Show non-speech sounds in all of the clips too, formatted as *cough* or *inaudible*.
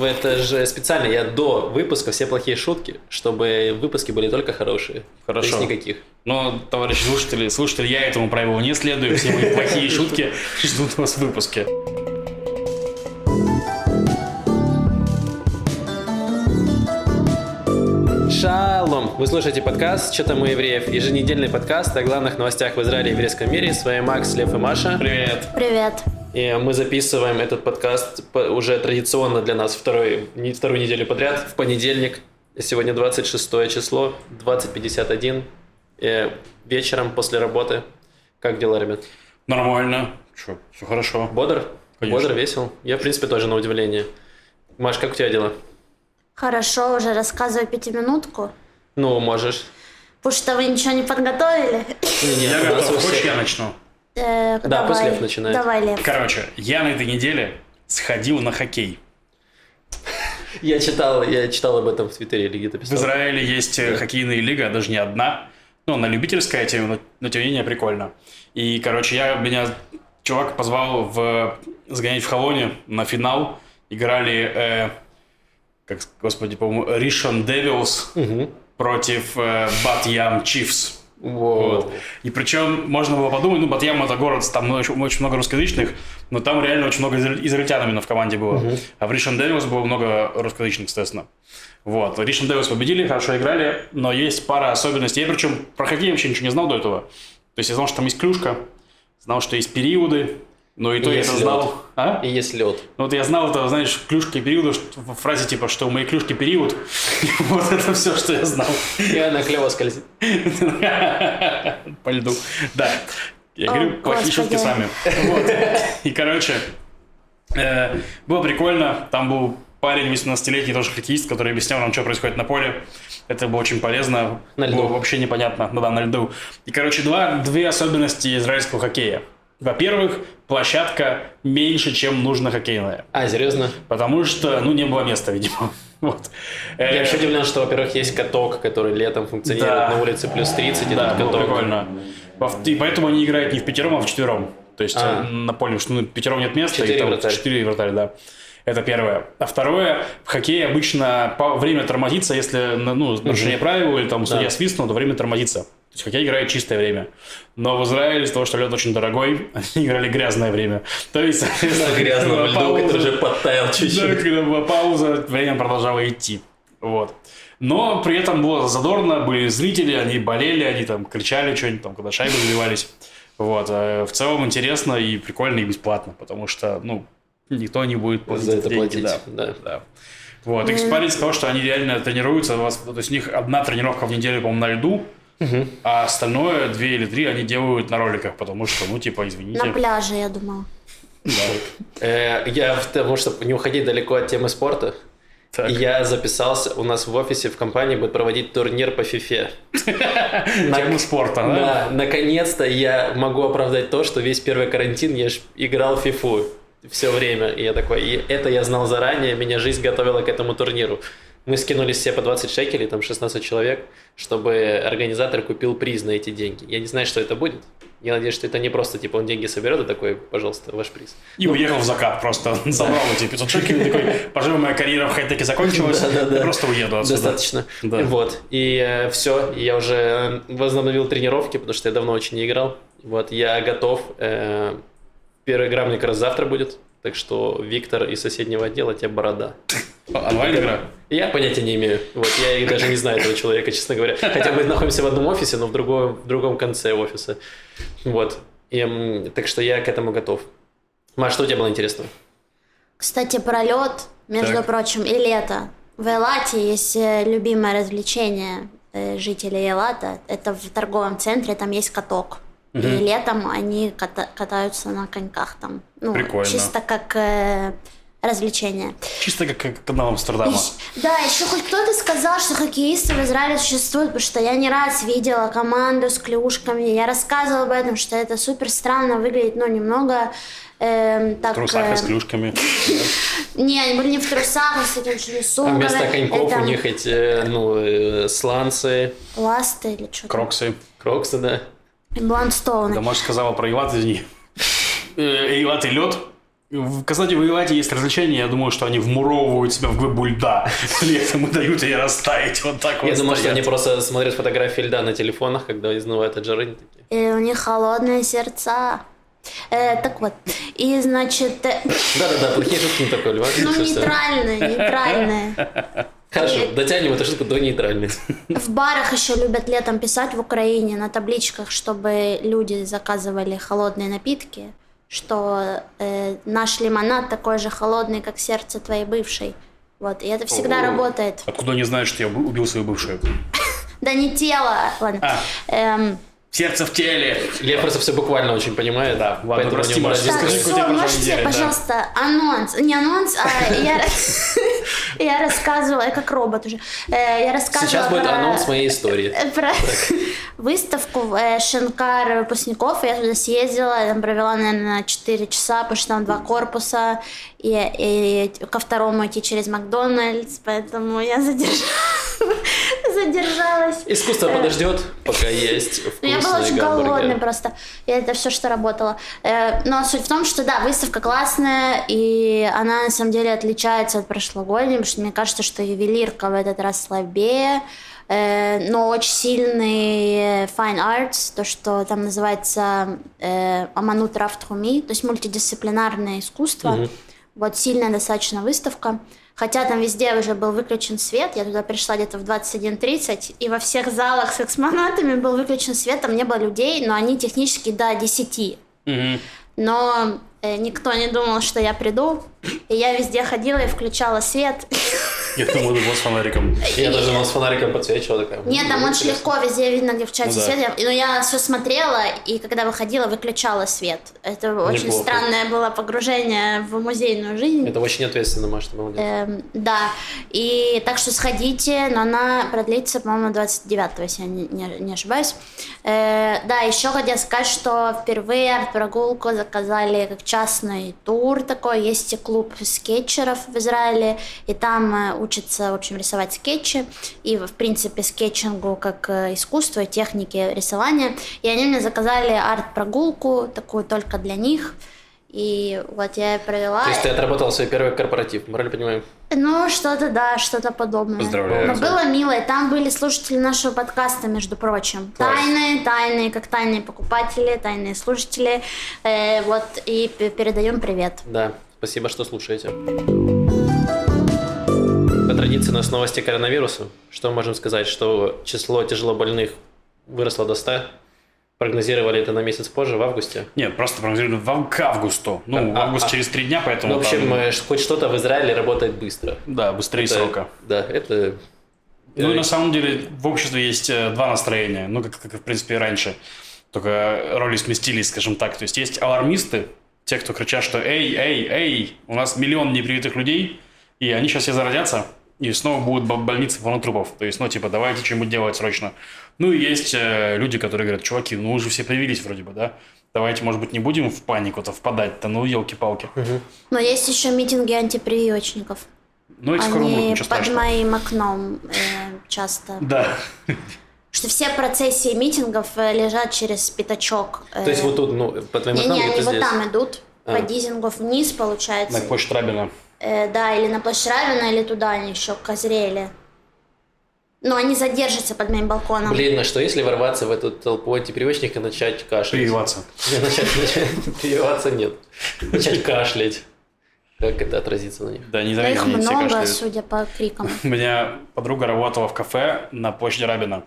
Это же специально я до выпуска все плохие шутки, чтобы выпуски были только хорошие. Хорошо. То есть никаких. Но, товарищи слушатели, слушатели, я этому правилу не следую. Все мои плохие *laughs* шутки ждут вас в выпуске. Шалом! Вы слушаете подкаст «Что там у евреев?» Еженедельный подкаст о главных новостях в Израиле и еврейском мире. С вами Макс, Лев и Маша. Привет. Привет. И мы записываем этот подкаст по- уже традиционно для нас второй, вторую неделю подряд, в понедельник. Сегодня 26 число, 20.51. Э, вечером после работы. Как дела, ребят? Нормально. Что, все хорошо. Бодр? Конечно. Бодр, весел? Я, в принципе, тоже на удивление. Маш, как у тебя дела? Хорошо, уже рассказываю пятиминутку. Ну, можешь. Потому что вы ничего не подготовили. Не, Я готов. Хочешь, я начну? Э, Да, давай. пусть Лев начинает. Давай, Лев. Короче, я на этой неделе сходил на хоккей. Я читал, я читал об этом в Твиттере или где-то В писал. Израиле есть э, хоккейная лига, даже не одна. Ну, она любительская тема, но, но тем не менее прикольно. И, короче, я, меня чувак позвал в, сгонять в Холоне на финал. Играли, э, как, господи, по-моему, Ришон Девилс против э, Бат-Ям Чифс. Вот. И причем можно было подумать, ну, Батьям это город, там очень, очень много русскоязычных, но там реально очень много изра- израильтян именно в команде было. А в Ришон Девилс было много русскоязычных, естественно. Вот. Ришон Девилс победили, хорошо играли, но есть пара особенностей. Я причем про хоккей вообще ничего не знал до этого. То есть я знал, что там есть клюшка, знал, что есть периоды, но и то я есть это знал. лед. А? И есть лед. Ну, вот я знал это, знаешь, клюшки периода, в фразе типа, что у моей клюшки период. *laughs* Вот это все, что я знал. И она клево скользит. *laughs* По льду. Да. Я говорю, плохие шутки с вами. Вот. И, короче, э, было прикольно. Там был парень 18-летний, тоже хоккеист, который объяснял нам, что происходит на поле. Это было очень полезно. На льду. Было вообще непонятно. Ну да, на льду. И, короче, два, две особенности израильского хоккея. Во-первых, площадка меньше, чем нужно хоккейная. А, серьезно? Потому что, ну, не было места, видимо. *laughs* Вот. Э, Я вообще удивлен, что, во-первых, есть каток, который летом функционирует Да. на улице плюс 30, и Да, тут каток. прикольно. И поэтому они играют не в пятером, а в четвером. То есть А. э, на поле, что ну, пятером нет места, Четыре и там вратаря. четыре вратаря, да. Это первое. А второе, в хоккее обычно время тормозится, если ну, нарушение правил или там судья Да. свистнул, то время тормозится. То есть хоккей играет чистое время. Но в Израиле из-за того, что лед очень дорогой, *laughs* они играли грязное время. То есть, соответственно, была льду, пауза. который уже подтаял Да, чуть-чуть. когда была пауза, время продолжало идти. Вот. Но при этом было задорно, были зрители, они болели, они там кричали что-нибудь, там, когда шайбы забивались. Вот. А В целом интересно и прикольно, и бесплатно, потому что, ну, никто не будет платить За это деньги, платить, да. да. Да. Вот, и парень сказал, что они реально тренируются, то есть у них одна тренировка в неделю, по-моему, на льду, а остальное, две или три, они делают на роликах, потому что, ну, типа, извините. На пляже, я думала. Э, Я, потому что не уходить далеко от темы спорта, Так. я записался, у нас в офисе в компании будет проводить турнир по фифе. *laughs* Тему спорта, да? Да, наконец-то я могу оправдать то, что весь первый карантин я ж играл в фифу все время. И я такой, и это я знал заранее, меня жизнь готовила к этому турниру. Мы скинулись все по 20 шекелей, там 16 человек, чтобы организатор купил приз на эти деньги. Я не знаю, что это будет. Я надеюсь, что это не просто, типа, он деньги соберет и такой, пожалуйста, ваш приз. И уехал в закат просто. Забрал эти 500 шекелей, такой, пожалуй, моя карьера в хай-теке закончилась, я просто уеду отсюда. Достаточно. Вот. И все, я уже возобновил тренировки, потому что я давно очень не играл. Вот, я готов. Э, Первая игра мне как раз завтра будет. Так что Виктор из соседнего отдела, тебе борода. Онлайн-игра? Я понятия не имею. Вот, я и даже не знаю этого человека, честно говоря. Хотя мы находимся в одном офисе, но в другом, в другом конце офиса. Вот. И, так что я к этому готов. Маш, что у тебя было интересного? Кстати, про лед, между Так. прочим, и лето. В Элате есть э, любимое развлечение э, жителей Элата. Это в торговом центре, там есть каток. И летом они ката- катаются на коньках там. Ну, Прикольно. чисто как э, развлечение. Чисто как, как канал Амстердама. И- Да, еще хоть кто-то сказал, что хоккеисты в Израиле существуют, потому что я не раз видела команду с клюшками. Я рассказывала об этом, что это супер странно выглядит, но немного эм, В так... трусах и э, с клюшками. *laughs* Не, они были не в трусах, а с этим что А сумками. вместо коньков у них эти, ну, э, сланцы, Ласты или что-то. Кроксы. кроксы, да. Бландстоуны. Да, Маша сказала про Илат, извини. Э, Илат и лед. В, кстати, в Илате есть развлечения, я думаю, что они вмуровывают себя в глыбу льда. Летом и дают ей растаять вот так вот. Я думаю, что они просто смотрят фотографии льда на телефонах, когда изнывают от жары. И у них холодные сердца. Э, так вот, и значит, э, Да-да-да, плохие шутки не такой, Льва. ну нейтральные, нейтральные. Хорошо, дотянем эту шутку до нейтральной. В барах еще любят летом писать в Украине на табличках, чтобы люди заказывали холодные напитки, что э, наш лимонад такой же холодный, как сердце твоей бывшей. Вот, и это всегда О. работает. Откуда они знают, что я уб- убил свою бывшую? *laughs* Да не тело, ладно. А. Эм, Сердце в теле. Лев просто все буквально очень понимает. Да, ладно, прости, Маша, скажи, можете, пожалуйста, анонс. Не анонс, а *laughs* я, *laughs* я рассказывала, я как робот уже. Э, Я рассказывала Сейчас будет про- анонс моей истории. *laughs* про *laughs* выставку э, Шинкар выпускников. Я туда съездила, я там провела, наверное, 4 часа, потому что там два корпуса, и, и ко второму идти через Макдональдс, поэтому я задержалась. задержалась. Искусство Э, подождет, пока есть ну, я была очень голодная просто. И это все, что работало. Э, Но суть в том, что да, выставка классная, и она на самом деле отличается от прошлогодней, потому что мне кажется, что ювелирка в этот раз слабее, э, но очень сильный fine arts, то, что там называется э, Аманут Рафтхуми, то есть мультидисциплинарное искусство. Вот сильная достаточно выставка. Хотя там везде уже был выключен свет, я туда пришла где-то в 21.30, и во всех залах с экспонатами был выключен свет, там не было людей, но они технически до 10. Мгм. Но э, никто не думал, что я приду, и я везде ходила и включала свет. Я думаю, вот с фонариком. Я даже думал, с фонариком подсвечивал. Такая, Нет, там «М, очень интересно». легко, везде видно, где в чате Ну да. свет. Я- Но я все смотрела, и когда выходила, выключала свет. Это очень Неплохо. странное было погружение в музейную жизнь. Это очень ответственно, Маша, ты молодец. Эм, да, и так что сходите, но она продлится, по-моему, 29 если я не, не- не ошибаюсь. Э, да, еще хотела сказать, что впервые арт-прогулку заказали как частный тур такой. Есть и клуб скетчеров в Израиле, и там э, учатся, в общем, рисовать скетчи, и, в принципе, скетчингу как э, искусство, техники рисования. И они мне заказали арт-прогулку, такую только для них. И вот я и провела. То есть ты отработал свой первый корпоратив, правильно понимаем? Ну, что-то да, что-то подобное. Поздравляю. Но было мило, и там были слушатели нашего подкаста, между прочим. Класс. Тайные, тайные, как тайные покупатели, тайные слушатели. Э, вот, и передаем привет. Да, спасибо, что слушаете. По традиции у нас новости коронавируса. Что мы можем сказать? Что число тяжелобольных выросло до 100. Прогнозировали это на месяц позже, в августе. Нет, просто прогнозировали в к августу. Ну, А, в август а, через три дня, поэтому Ну, в общем, там, э, хоть что-то в Израиле работает быстро. да, быстрее Это- срока. Да, это... Ну, э, и на самом деле, в обществе есть э, два настроения, ну, как, как, в принципе, и раньше. Только роли сместились, скажем так. То есть есть алармисты, те, кто кричат, что «Эй, эй, эй, у нас миллион непривитых людей, и они сейчас все заразятся, и снова будут бо- больницы полны трупов». То есть, ну, типа, давайте что-нибудь делать срочно. Ну, и есть э, люди, которые говорят, чуваки, ну, уже все появились вроде бы, да? Давайте, может быть, не будем в панику-то впадать-то, ну, елки-палки. Но есть еще митинги антипрививочников. Ну, их скоро будет, Они ничего под страшного. моим окном э, часто. Да. Что все процессии митингов э, лежат через пятачок. э, То есть вот тут, ну, по твоим Не-не, окнам они вот здесь. там идут, А. по Дизингов вниз, получается. На почту Рабина. Э, да, или на площадь Равина, или туда они еще козрели. Но они задержатся под моим балконом. Блин, а что если ворваться в эту толпу антипривычника и начать кашлять? Прививаться. Не, начать, начать прививаться нет. Начать кашлять. Как это отразится на них? Да, не Но их завидуйте, все много, судя по крикам. *laughs* У меня подруга работала в кафе на площади Рабина.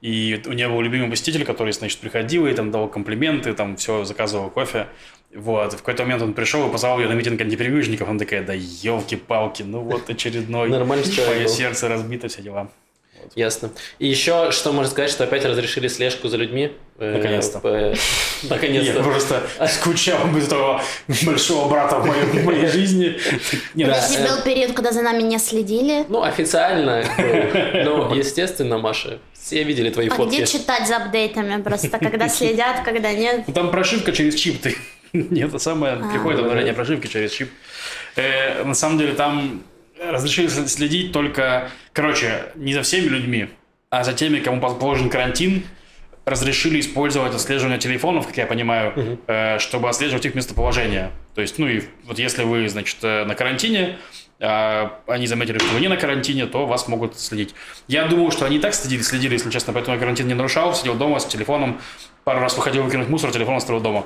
И у нее был любимый посетитель, который, значит, приходил и там давал комплименты, там все, заказывал кофе. Вот. В какой-то момент он пришел и позвал ее на митинг антипрививочников. Она такая, да елки-палки, ну вот *laughs* очередной. Нормальный человек Мое сердце разбито, все дела. Ясно. И еще, что можно сказать, что опять разрешили слежку за людьми. Э, Наконец-то. Я *laughs* Наконец-то. просто скучал без этого большого брата в моей, *laughs* жизни. Да. Если был период, когда за нами не следили, Ну, официально. *laughs* Ну, естественно, Маша. Все видели твои а фотки. где читать за апдейтами просто, когда следят, когда нет? Ну, Там прошивка через чип. Ты... Нет, это самое, приходит обновление прошивки через чип. Э, на самом деле там разрешили следить только, короче, не за всеми людьми, а за теми, кому положен карантин, разрешили использовать отслеживание телефонов, как я понимаю, угу. э, чтобы отслеживать их местоположение. То есть, ну и вот если вы, значит, э, на карантине, э, они заметили, что вы не на карантине, то вас могут следить. Я думаю, что они и так следили, следили, если честно, поэтому я карантин не нарушал, сидел дома с телефоном, пару раз выходил выкинуть мусор, телефон оставил дома.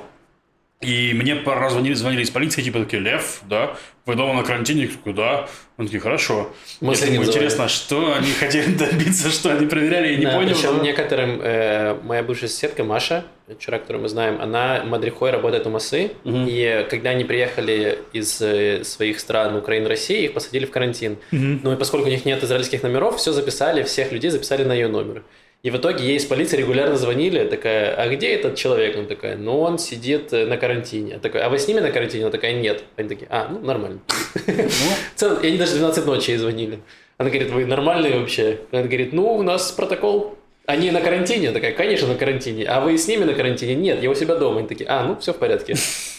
И мне пару раз звонили, звонили из полиции, типа такие, Лев, да, вы дома на карантине? Я такой, да. Он такие, хорошо. Мы я думаю, интересно, что они *laughs* хотели добиться, что они проверяли, я не да, понял. Причем но... некоторым, э, моя бывшая соседка Маша, человек, которую мы знаем, она мадрихой работает у Масы, угу. и когда они приехали из э, своих стран, Украины, России, их посадили в карантин. Угу. Ну и поскольку у них нет израильских номеров, все записали, всех людей записали на ее номер. И в итоге ей из полиции регулярно звонили, такая, а где этот человек? Он такая, ну он сидит э, на карантине. Такой, а вы с ними на карантине? Она такая, нет. Они такие, а, ну нормально. Ну. *laughs* И они даже 12 ночи ей звонили. Она говорит, вы нормальные вообще? Она говорит, ну у нас протокол они на карантине? Такая, конечно, на карантине. А вы с ними на карантине? Нет, я у себя дома. Они такие, а, ну, все в порядке. *laughs*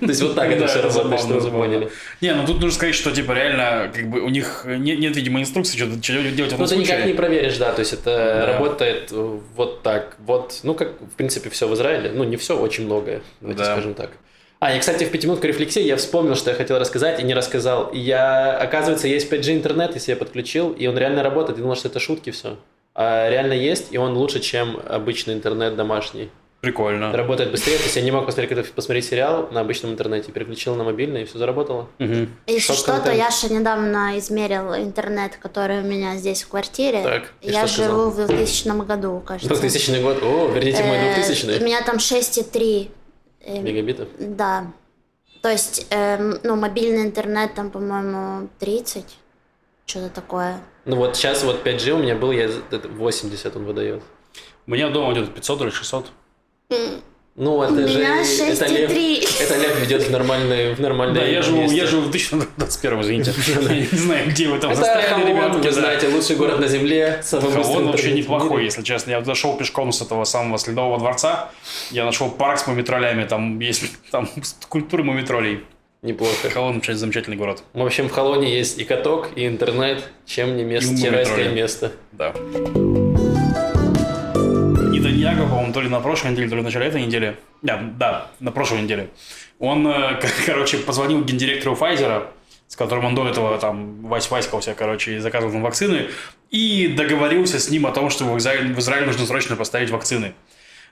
То есть вот так это все работает, что вы поняли. Не, ну тут нужно сказать, что типа реально, как бы у них нет, видимо, инструкции, что делать в этом Ну, ты никак не проверишь, да, то есть это работает вот так. Вот, ну, как, в принципе, все в Израиле. Ну, не все, очень многое, давайте скажем так. А, и, кстати, в пятиминутку рефлексии я вспомнил, что я хотел рассказать и не рассказал. Я, оказывается, есть 5G интернет, если я подключил, и он реально работает. Я думал, что это шутки все реально есть, и он лучше, чем обычный интернет домашний. Прикольно. Работает быстрее. То есть я не мог посмотреть, посмотреть сериал на обычном интернете. Переключил на мобильный, и все заработало. Угу. Если что, то Яша недавно измерил интернет, который у меня здесь в квартире. Так, я живу в 2000 году, кажется. 2000 год? О, верните мой 2000 э, У меня там 6,3 э, мегабитов? Да. То есть, эм, ну, мобильный интернет там, по-моему, 30 что-то такое. Ну вот сейчас вот 5G у меня был, я 80 он выдает. У меня дома где-то 500 или 600. Ну, это же... Это лев, это лев ведет в нормальные, в нормальные Да, я живу, я живу в 2021, извините. *laughs* Не знаю, где вы там застряли, ребята. Вы знаете, лучший город на земле. Хамон вообще неплохой, если честно. Я дошел пешком с этого самого Следового дворца. Я нашел парк с мумитролями. Там есть *laughs* там скульптуры мумитролей. Неплохо. Холон вообще замечательный город. В общем, в Холоне есть и каток, и интернет, чем не место, райское место. Да. Нетаньяго, по-моему, то ли на прошлой неделе, то ли в начале этой недели. Да, да, на прошлой неделе. Он, э, *laughs* короче, позвонил гендиректору Pfizer, с которым он до этого там вась васькался, короче, и заказывал там вакцины, и договорился с ним о том, что в Израиль, в Израиль нужно срочно поставить вакцины.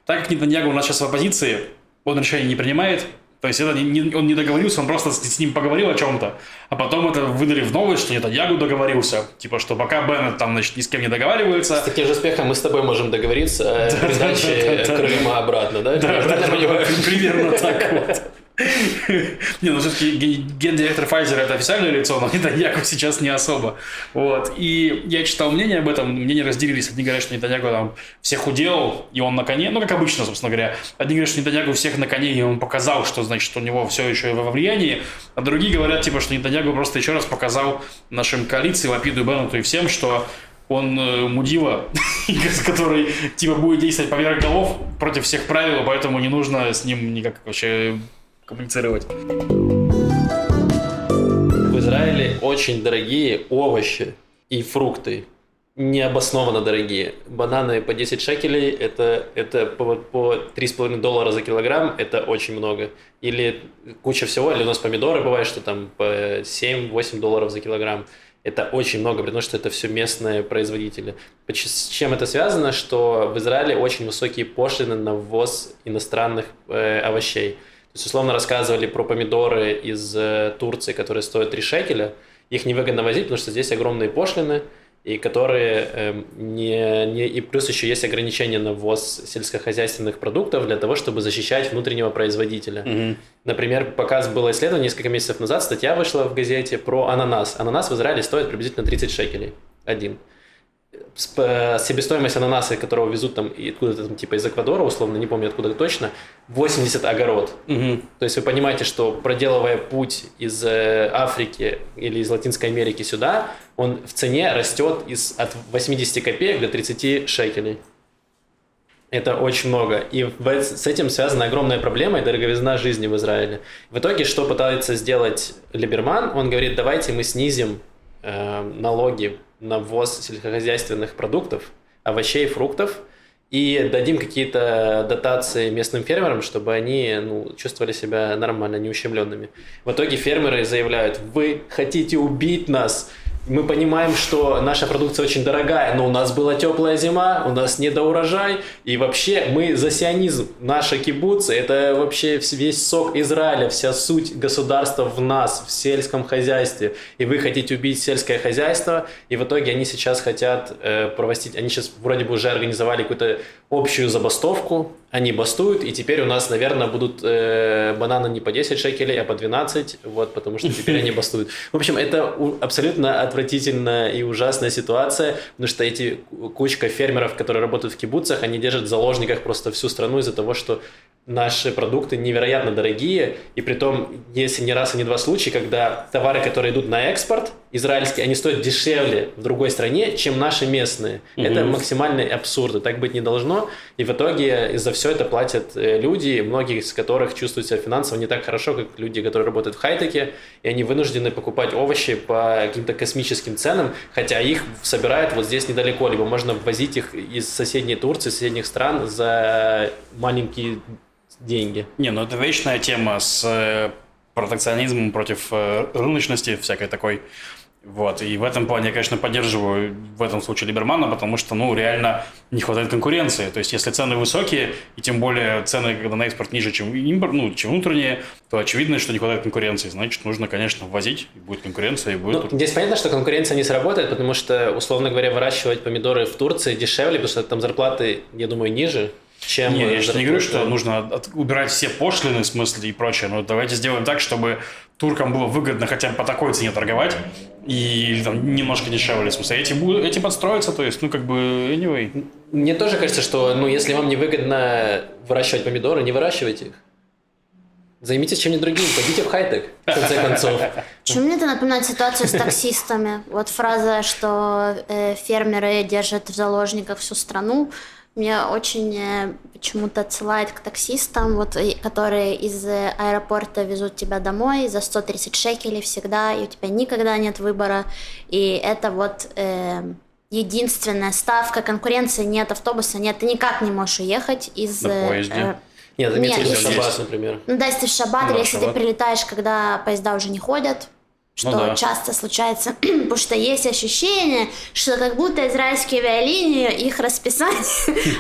Так как Нетаньяго у нас сейчас в оппозиции, он решение не принимает, то есть это не, не, он не договорился, он просто с, с ним поговорил о чем-то, а потом это выдали в новость, что нет, Ягу договорился. Типа, что пока Беннет там, значит, ни с кем не договаривается... С таким же успехом мы с тобой можем договориться о *laughs* передаче Крыма обратно, да? Да, примерно так вот. *laughs* Не, ну все-таки гендиректор Pfizer это официальное лицо, но Нетаньяку сейчас не особо. Вот. И я читал мнение об этом, мнения разделились. Одни говорят, что Нетаньяку там всех уделал, и он на коне, ну, как обычно, собственно говоря. Одни говорят, что Нетаньяку всех на коне, и он показал, что, значит, у него все еще во влиянии. А другие говорят, типа, что Нетаньяку просто еще раз показал нашим коалиции, Лапиду и Беннету и всем, что он э, мудила, *laughs* который типа будет действовать поверх голов против всех правил, поэтому не нужно с ним никак вообще коммуницировать. В Израиле очень дорогие овощи и фрукты. Необоснованно дорогие. Бананы по 10 шекелей, это, это по, по 3,5 доллара за килограмм, это очень много. Или куча всего, или у нас помидоры бывает, что там по 7-8 долларов за килограмм. Это очень много, потому что это все местные производители. С чем это связано? Что в Израиле очень высокие пошлины на ввоз иностранных э, овощей условно рассказывали про помидоры из э, Турции, которые стоят 3 шекеля. Их невыгодно возить, потому что здесь огромные пошлины, и которые э, не, не... И плюс еще есть ограничения на ввоз сельскохозяйственных продуктов для того, чтобы защищать внутреннего производителя. Mm-hmm. Например, показ было исследование несколько месяцев назад, статья вышла в газете про ананас. Ананас в Израиле стоит приблизительно 30 шекелей. Один. Э, себестоимость ананаса, которого везут там откуда-то там, типа из Эквадора, условно, не помню откуда точно, 80 огород. Угу. То есть вы понимаете, что проделывая путь из э, Африки или из Латинской Америки сюда, он в цене растет из, от 80 копеек до 30 шекелей. Это очень много. И с этим связана огромная проблема и дороговизна жизни в Израиле. В итоге, что пытается сделать Либерман? Он говорит, давайте мы снизим э, налоги на ввоз сельскохозяйственных продуктов, овощей, фруктов, и дадим какие-то дотации местным фермерам, чтобы они ну, чувствовали себя нормально, неущемленными. В итоге фермеры заявляют, вы хотите убить нас, мы понимаем, что наша продукция очень дорогая, но у нас была теплая зима, у нас недоурожай, и вообще мы за сионизм. Наши кибуцы – это вообще весь сок Израиля, вся суть государства в нас, в сельском хозяйстве. И вы хотите убить сельское хозяйство, и в итоге они сейчас хотят э, проводить, они сейчас вроде бы уже организовали какую-то общую забастовку, они бастуют, и теперь у нас, наверное, будут э, бананы не по 10 шекелей, а по 12, вот, потому что теперь они бастуют. В общем, это абсолютно отвратительная и ужасная ситуация, потому что эти кучка фермеров, которые работают в кибуцах, они держат в заложниках просто всю страну из-за того, что наши продукты невероятно дорогие, и при том, если не раз и не два случая, когда товары, которые идут на экспорт, израильские, они стоят дешевле в другой стране, чем наши местные. Угу. Это максимальный абсурд, и так быть не должно, и в итоге за все это платят э, люди, многие из которых чувствуют себя финансово не так хорошо, как люди, которые работают в хай-теке, и они вынуждены покупать овощи по каким-то космическим ценам, хотя их собирают вот здесь недалеко, либо можно ввозить их из соседней Турции, соседних стран за маленькие деньги. Не, ну это вечная тема с э, протекционизмом против э, рыночности всякой такой. Вот, и в этом плане я, конечно, поддерживаю в этом случае Либермана, потому что, ну, реально не хватает конкуренции. То есть, если цены высокие, и тем более цены, когда на экспорт ниже, чем импорт, ну, чем внутренние, то очевидно, что не хватает конкуренции. Значит, нужно, конечно, ввозить, и будет конкуренция, и будет... Ну, здесь понятно, что конкуренция не сработает, потому что, условно говоря, выращивать помидоры в Турции дешевле, потому что там зарплаты, я думаю, ниже, чем... Не, я же не говорю, что нужно от, убирать все пошлины, в смысле, и прочее, но давайте сделаем так, чтобы туркам было выгодно хотя бы по такой цене торговать, и там немножко дешевле, в смысле, эти, эти подстроятся, то есть, ну, как бы, anyway. Мне тоже кажется, что, ну, если вам не выгодно выращивать помидоры, не выращивайте их. Займитесь чем-нибудь другим, пойдите в хай-тек, в конце концов. Почему мне это напоминает ситуацию с таксистами? Вот фраза, что э, фермеры держат в заложниках всю страну меня очень э, почему-то отсылает к таксистам, вот, которые из э, аэропорта везут тебя домой за 130 шекелей всегда, и у тебя никогда нет выбора. И это вот э, единственная ставка, конкуренции нет автобуса, нет, ты никак не можешь уехать из... На э, поезде. Э, нет, нет, если шаббат, например. Ну да, если в шаббат, или если шаббат. ты прилетаешь, когда поезда уже не ходят, что ну, да. часто случается, *clears throat* потому что есть ощущение, что как будто израильские авиалинии, их расписание,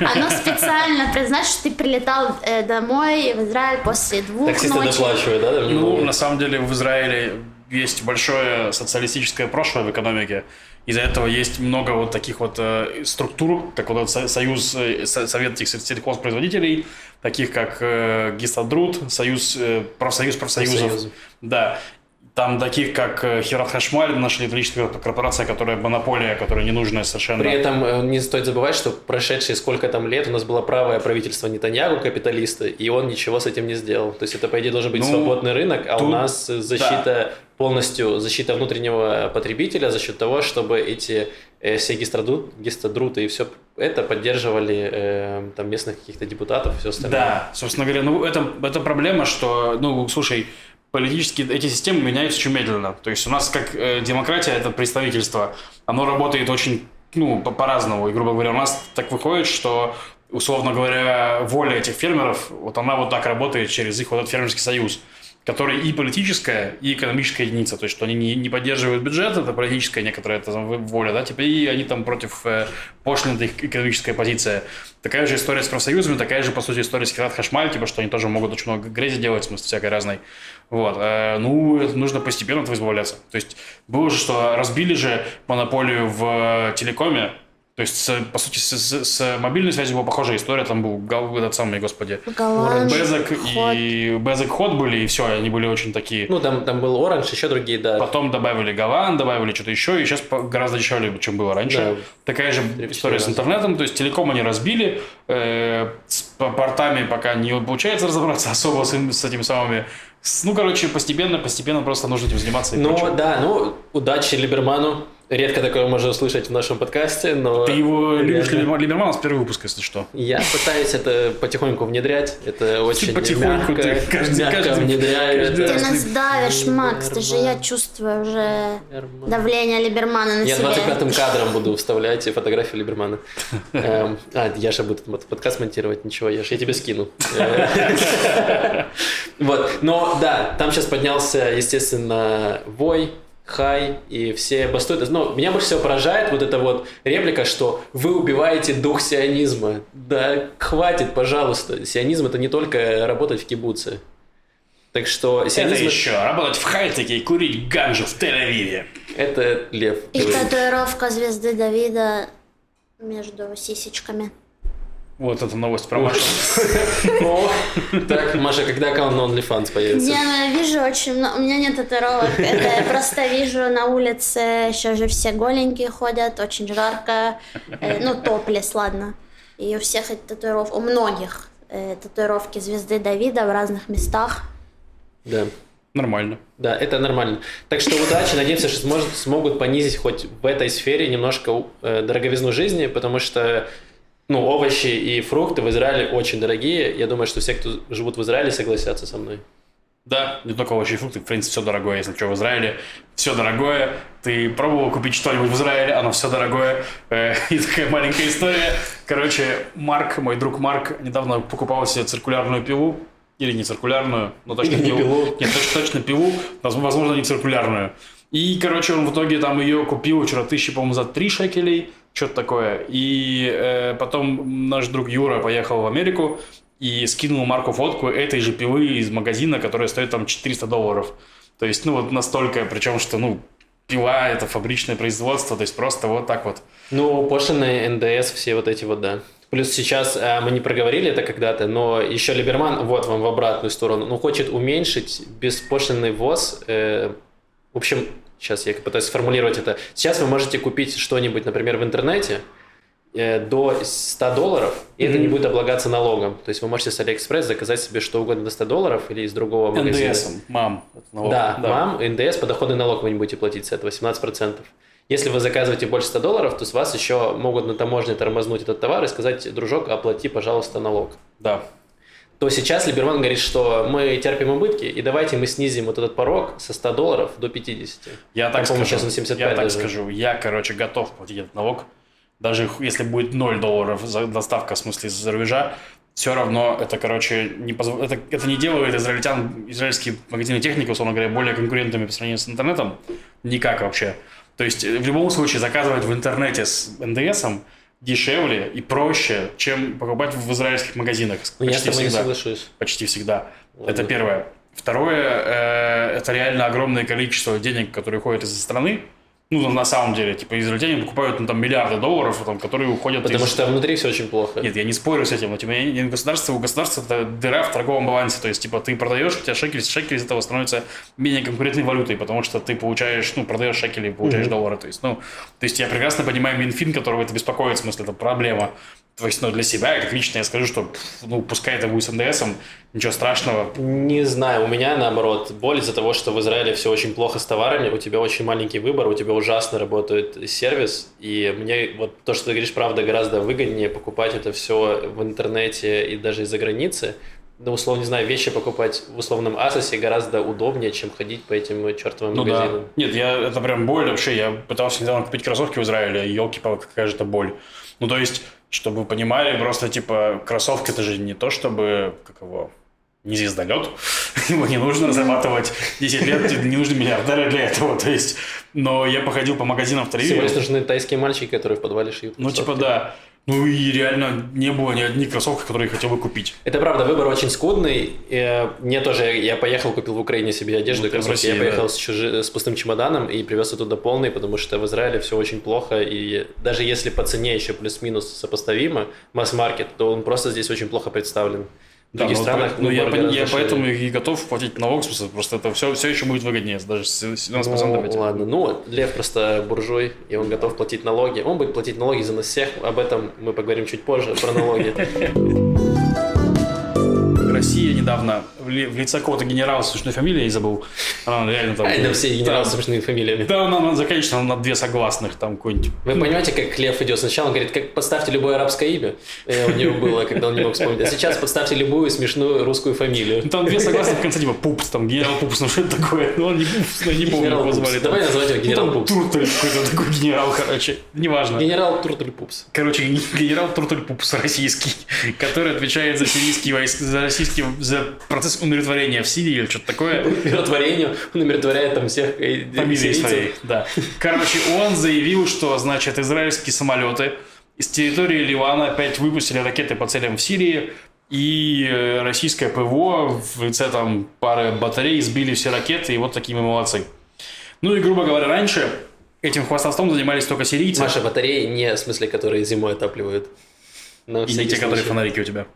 *laughs* оно специально признает, что ты прилетал э, домой в Израиль после двух Таксисты ночи. доплачивают, да? Ну, на самом деле в Израиле есть большое социалистическое прошлое в экономике. Из-за этого есть много вот таких вот э, структур, как вот этот союз, э, совет этих сельхозпроизводителей, таких как э, Гистадрут, союз, э, профсоюз профсоюзов. Профсоюзы. Да. Там таких, как Хират Хашмаль, наша электрическая корпорация, которая монополия, которая ненужная совершенно. При этом э, не стоит забывать, что прошедшие сколько там лет у нас было правое правительство Нетаньягу, капиталиста, и он ничего с этим не сделал. То есть это, по идее, должен быть ну, свободный рынок, а тут... у нас защита да. полностью, защита внутреннего потребителя за счет того, чтобы эти э, все гистадруты, гистадруты и все это поддерживали э, там местных каких-то депутатов и все остальное. Да, собственно говоря, ну это, это проблема, что, ну, слушай, политически эти системы меняются очень медленно. То есть у нас как э, демократия, это представительство, оно работает очень, ну, по- по-разному. И, грубо говоря, у нас так выходит, что условно говоря, воля этих фермеров, вот она вот так работает через их вот этот фермерский союз которая и политическая, и экономическая единица. То есть, что они не, не поддерживают бюджет, это политическая некоторая это, воля, да, типа, и они там против э, пошлин, это их экономическая позиция. Такая же история с профсоюзами, такая же, по сути, история с Хират Хашмаль, типа, что они тоже могут очень много грязи делать, в смысле, всякой разной. Вот. Э, ну, нужно постепенно от избавляться. То есть, было же, что разбили же монополию в телекоме, то есть, по сути, с, с, с мобильной связью была похожая история. Там был этот самый, господи, Безок и Безок Ход были, и все, они были очень такие. Ну, там, там был Оранж, еще другие, да. Потом добавили Галан, добавили что-то еще, и сейчас гораздо дешевле, чем было раньше. Да. Такая же история с интернетом. То есть, телеком они разбили, э, с портами пока не получается разобраться *laughs* особо с, с этими самыми ну, короче, постепенно, постепенно просто нужно этим заниматься. ну, да, ну, удачи Либерману. Редко такое можно услышать в нашем подкасте, но... Ты его любишь Реально. Либермана с первого выпуска, если что. Я пытаюсь это потихоньку внедрять. Это очень потихоньку мягко, ты каждый- мягко каждый- внедряю. каждый это. Ты нас давишь, Макс, ты же я чувствую уже Либерман. давление Либермана на Я себе. 25-м кадром буду вставлять фотографию Либермана. *laughs* Эм, А, Яша будет этот подкаст монтировать. Ничего, Яша, я тебе скину. *laughs* Вот, но да, там сейчас поднялся, естественно, вой, хай и все бастуют. Но меня больше всего поражает вот эта вот реплика, что вы убиваете дух сионизма. Да хватит, пожалуйста. Сионизм это не только работать в кибуце. Так что Это сионизм еще работать в хай-теке и курить ганжу в Тель-Авиве. это лев. И говорит. татуировка звезды Давида между сисечками. Вот эта новость про Машу. *laughs* *laughs* Так, Маша, когда аккаунт на OnlyFans появится? Я вижу очень много... У меня нет татуировок. *laughs* Это я просто вижу на улице, сейчас же все голенькие ходят, очень жарко. Э, Ну, топлес, ладно. И у всех эти татуировки, у многих э, татуировки звезды Давида в разных местах. Да. Нормально. Да, это нормально. Так что удачи, надеемся, что сможет, смогут понизить хоть в этой сфере немножко э, дороговизну жизни, потому что ну, овощи и фрукты в Израиле очень дорогие. Я думаю, что все, кто живут в Израиле, согласятся со мной. Да, не только овощи и фрукты, в принципе, все дорогое. Если что, в Израиле все дорогое. Ты пробовал купить что-нибудь в Израиле, оно все дорогое. Э, *laughs* И такая маленькая история. Короче, Марк, мой друг Марк, недавно покупал себе циркулярную пилу. Или не циркулярную, но точно Или не пилу. пилу. Нет, точно, точно пилу, возможно, не циркулярную. И, короче, он в итоге там ее купил вчера тысячи, по-моему, за 3 шекелей, что-то такое. И э, потом наш друг Юра поехал в Америку и скинул Марку фотку этой же пилы из магазина, которая стоит там 400 долларов. То есть, ну, вот настолько, причем, что, ну, пила – это фабричное производство, то есть просто вот так вот. Ну, пошлины, НДС, все вот эти вот, да. Плюс сейчас э, мы не проговорили это когда-то, но еще Либерман, вот вам в обратную сторону, ну, хочет уменьшить беспошлинный ввоз. э, в общем, сейчас я пытаюсь сформулировать это. Сейчас вы можете купить что-нибудь, например, в интернете э, до 100 долларов, и это не будет облагаться налогом. То есть вы можете с Алиэкспресс заказать себе что угодно до 100 долларов или из другого магазина. НДСом, מע״מ. это налог. Да, מע״מ, НДС, подоходный налог вы не будете платить с этого, 17%. Если вы заказываете больше 100 долларов, то с вас еще могут на таможне тормознуть этот товар и сказать, дружок, оплати, пожалуйста, налог. Да. То сейчас Либерман говорит, что мы терпим убытки, и давайте мы снизим вот этот порог со 100 долларов до 50. Я так скажу, сейчас он 75 я так даже. скажу, я, короче, готов платить этот налог, даже если будет 0 долларов за доставка, в смысле, из-за рубежа, все равно это, короче, не позв- это, это не делает израильтян, израильские магазины техники, условно говоря, более конкурентными по сравнению с интернетом, никак вообще. То есть, э, в любом случае, заказывать в интернете с НДСом дешевле и проще, чем покупать в израильских магазинах. Ну, я почти тобой не всегда. соглашусь. Почти всегда. Ладно. Это первое. Второе, э, это реально огромное количество денег, которые уходят из страны. Ну, на самом деле, типа, израильтяне покупают ну, там миллиарды долларов, там, которые уходят Потому из... что внутри все очень плохо. Нет, я не спорю с этим, но типа, я не- государство, у государства это дыра в торговом балансе, то есть, типа, ты продаешь, у тебя шекель, шекель из этого становится менее конкурентной валютой, потому что ты получаешь, ну, продаешь шекели, получаешь доллары, то есть, ну, то есть, я прекрасно понимаю Минфин, которого это беспокоит, в смысле, это проблема, то есть, ну, для себя, как лично я скажу, что, ну, пускай это будет с НДСом, ничего страшного, Не знаю, у меня наоборот боль из-за того, что в Израиле все очень плохо с товарами, у тебя очень маленький выбор, у тебя ужасно работает сервис, и мне вот то, что ты говоришь, правда, гораздо выгоднее покупать это все в интернете и даже из-за границы. Да, условно, не знаю, вещи покупать в условном Асосе гораздо удобнее, чем ходить по этим чертовым Ну да. магазинам. Нет, я, это прям боль вообще. Я пытался недавно купить кроссовки в Израиле, елки-палки, какая же это боль. Ну, то есть, чтобы вы понимали, просто, типа, кроссовки это же не то, чтобы, как его, не звездолет. *laughs* Его не нужно зарабатывать 10 лет, *laughs* не нужны миллиардеры для этого. То есть, но я походил по магазинам в Всего Тель-Авиве. лишь нужны тайские мальчики, которые в подвале шьют. Ну, типа, да. Ну, и реально не было ни одних кроссовок, которые я хотел бы купить. Это правда, выбор очень скудный. Э, Мне тоже, я поехал, купил в Украине себе одежду, и Ну, кроссовки. России, я поехал да. с, чужи- с пустым чемоданом и привез оттуда полный, потому что в Израиле все очень плохо. И даже если по цене еще плюс-минус сопоставимо, масс-маркет, то он просто здесь очень плохо представлен. В Да, других ну, странах ну, я, гораздо я поэтому и готов платить налог, в смысле, просто это все, все еще будет выгоднее, даже с 17% Ну, этим. ладно, ну, Лев просто буржуй, и он готов платить налоги. Он будет платить налоги за нас всех, об этом мы поговорим чуть позже, про налоги. *laughs* Россия недавно в, ли- в лице какого-то генерала с смешной фамилией, я забыл. Она реально там... Ай, да все генералы с смешными фамилиями. Да, она, она заканчивается на две согласных, там какой-нибудь. Вы понимаете, как Лев идет? Сначала он говорит, как подставьте любое арабское имя. У него было, когда он не мог вспомнить. А сейчас подставьте любую смешную русскую фамилию. Там две согласных в конце, типа Пупс, там генерал Пупс, ну что это такое? Ну он не Пупс, ну, не помню, его звали. Давай называть его Ну, генерал Пупс. Туртель какой-то такой генерал, короче. Неважно. Генерал Туртуль Пупс. Короче, ген- генерал Туртуль Пупс российский, который отвечает за сирийские войска, за российский, за процесс умиротворения в Сирии или что-то такое. Умиротворению. Он умиротворяет там всех э, Фамилии своей, да. Короче, он заявил, что, значит, израильские самолеты из территории Ливана опять выпустили ракеты по целям в Сирии, и э, российское ПВО в лице там пары батарей сбили все ракеты, и вот такие мы молодцы. Ну и, грубо говоря, раньше этим хвастовством занимались только сирийцы. Маша, батареи не в смысле, которые зимой отапливают. На и не те, которые случай. фонарики у тебя.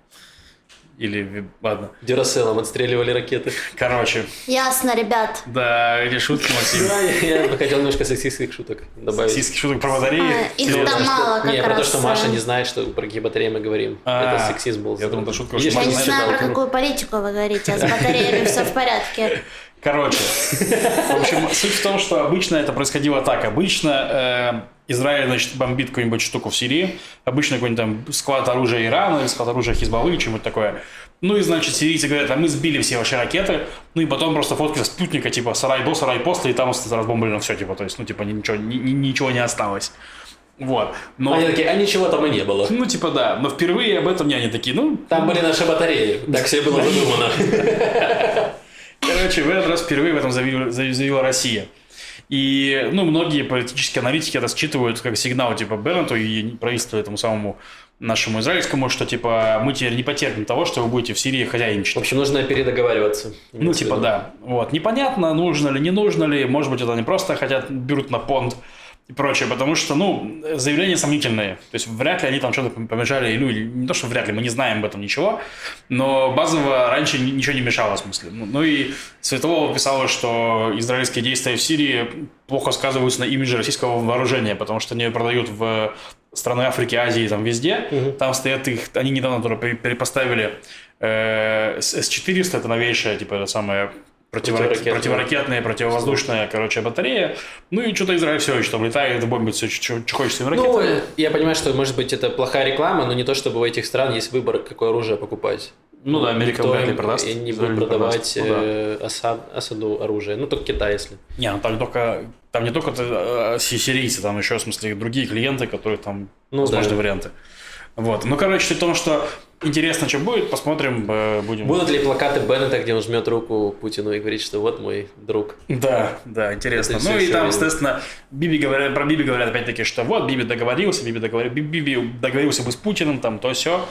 Или, ладно. Дюраселом отстреливали ракеты. Короче, Ясно, ребят. да, эти шутки, *laughs* Максим. Да, я, я бы хотел немножко сексистских шуток добавить. Сиськи шуток про батареи. А, их Или- там мало как не, про то, что э. Маша не знает, что про какие батареи мы говорим. А, это сексизм был. я думал, это шутка, Я не знаю, про какую политику вы говорите, а с батареями все в порядке. Короче, в общем, суть в том, что обычно это происходило так. Обычно э, Израиль, значит, бомбит какую-нибудь штуку в Сирии. Обычно какой-нибудь там склад оружия Ирана или склад оружия Хизбаллы, чему-то такое. Ну и, значит, сирийцы говорят, а мы сбили все ваши ракеты. Ну и потом просто фотки со спутника, типа, сарай до, сарай после, и там разбомблено все, типа, то есть, ну, типа, ничего, ни- ни- ничего не осталось. Вот. Но, Они такие, а ничего там и не было. ну, типа, да. Но впервые об этом не они такие, ну, Там были наши батареи. Так все было задумано. *laughs* Короче, в этот раз впервые в этом заявила, заявила Россия. И, ну, многие политические аналитики это считывают как сигнал, типа, Беннету и правительству этому самому нашему израильскому, что, типа, мы теперь не потерпим того, что вы будете в Сирии В хозяйничать. общем, нужно передоговариваться. Ну, типа, да. Вот. Непонятно, нужно ли, не нужно ли. Может быть, это они просто хотят, берут на понт и прочее. Потому что, ну, заявления сомнительные. То есть, вряд ли они там что-то помешали. Ну, не то, что вряд ли, мы не знаем об этом ничего. Но базово раньше ни- ничего не мешало, в смысле. Ну, ну и Светлова писала, что израильские действия в Сирии плохо сказываются на имидже российского вооружения, потому что они продают в страны Африки, Азии, там везде. Там стоят их, они недавно перепоставили э, С- С-400, это новейшая, типа, это самая противорак- Противоракетная. противовоздушная, короче, батарея. Ну и что-то Израиль все еще там летает, бомбит все, что хочет своими Ну, ракетами. э, я понимаю, что, может быть, это плохая реклама, но не то, чтобы у этих стран есть выбор, какое оружие покупать. Ну, да, Америка вряд ли продаст. и не будет не продавать продаст. Ну да. э, Асад- Асаду оружие. Ну, только Китай, если. Не, ну там не только, там не только э, си- сирийцы, там еще, в смысле, другие клиенты, которые там, Ну возможны да. варианты. Вот. Ну, короче, в том, что интересно, что будет, посмотрим, э, будем... Будут ли плакаты Беннета, где он жмет руку Путину и говорит, что вот мой друг? Да, да, интересно. Это ну и там, естественно, Биби говорят, про Биби говорят опять-таки, что вот Биби договорился, Биби, договор... Би- Биби договорился бы с Путиным, там то все.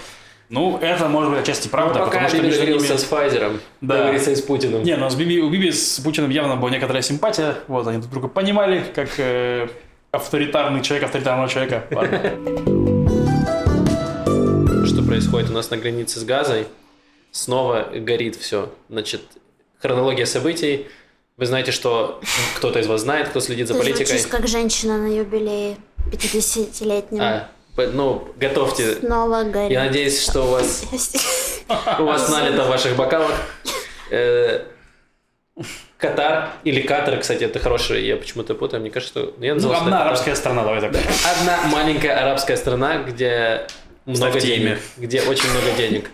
Ну, это может быть отчасти правда, Ну, пока потому что между договорился ними- с Файзером, Да. договорился и с Путиным. Не, но с Биби, у Биби с Путиным явно была некоторая симпатия. Вот, они друг друга понимали, как э, авторитарный человек, авторитарного человека. Ладно. *laughs* Происходит у нас на границе с Газой? Снова горит все. Значит, хронология событий. Вы знаете, что кто-то из вас знает, кто следит за Ты политикой. звучишь как женщина на юбилее 50-летнем. А, ну, готовьте. Снова горит. Я надеюсь, что у вас у вас налито в ваших бокалах. Э, Катар или Катар, кстати, это хорошее, я почему-то путаю, мне кажется, что я Ну, назвал, что одна арабская страна, давай так. Одна маленькая арабская страна, где много денег, где очень много денег.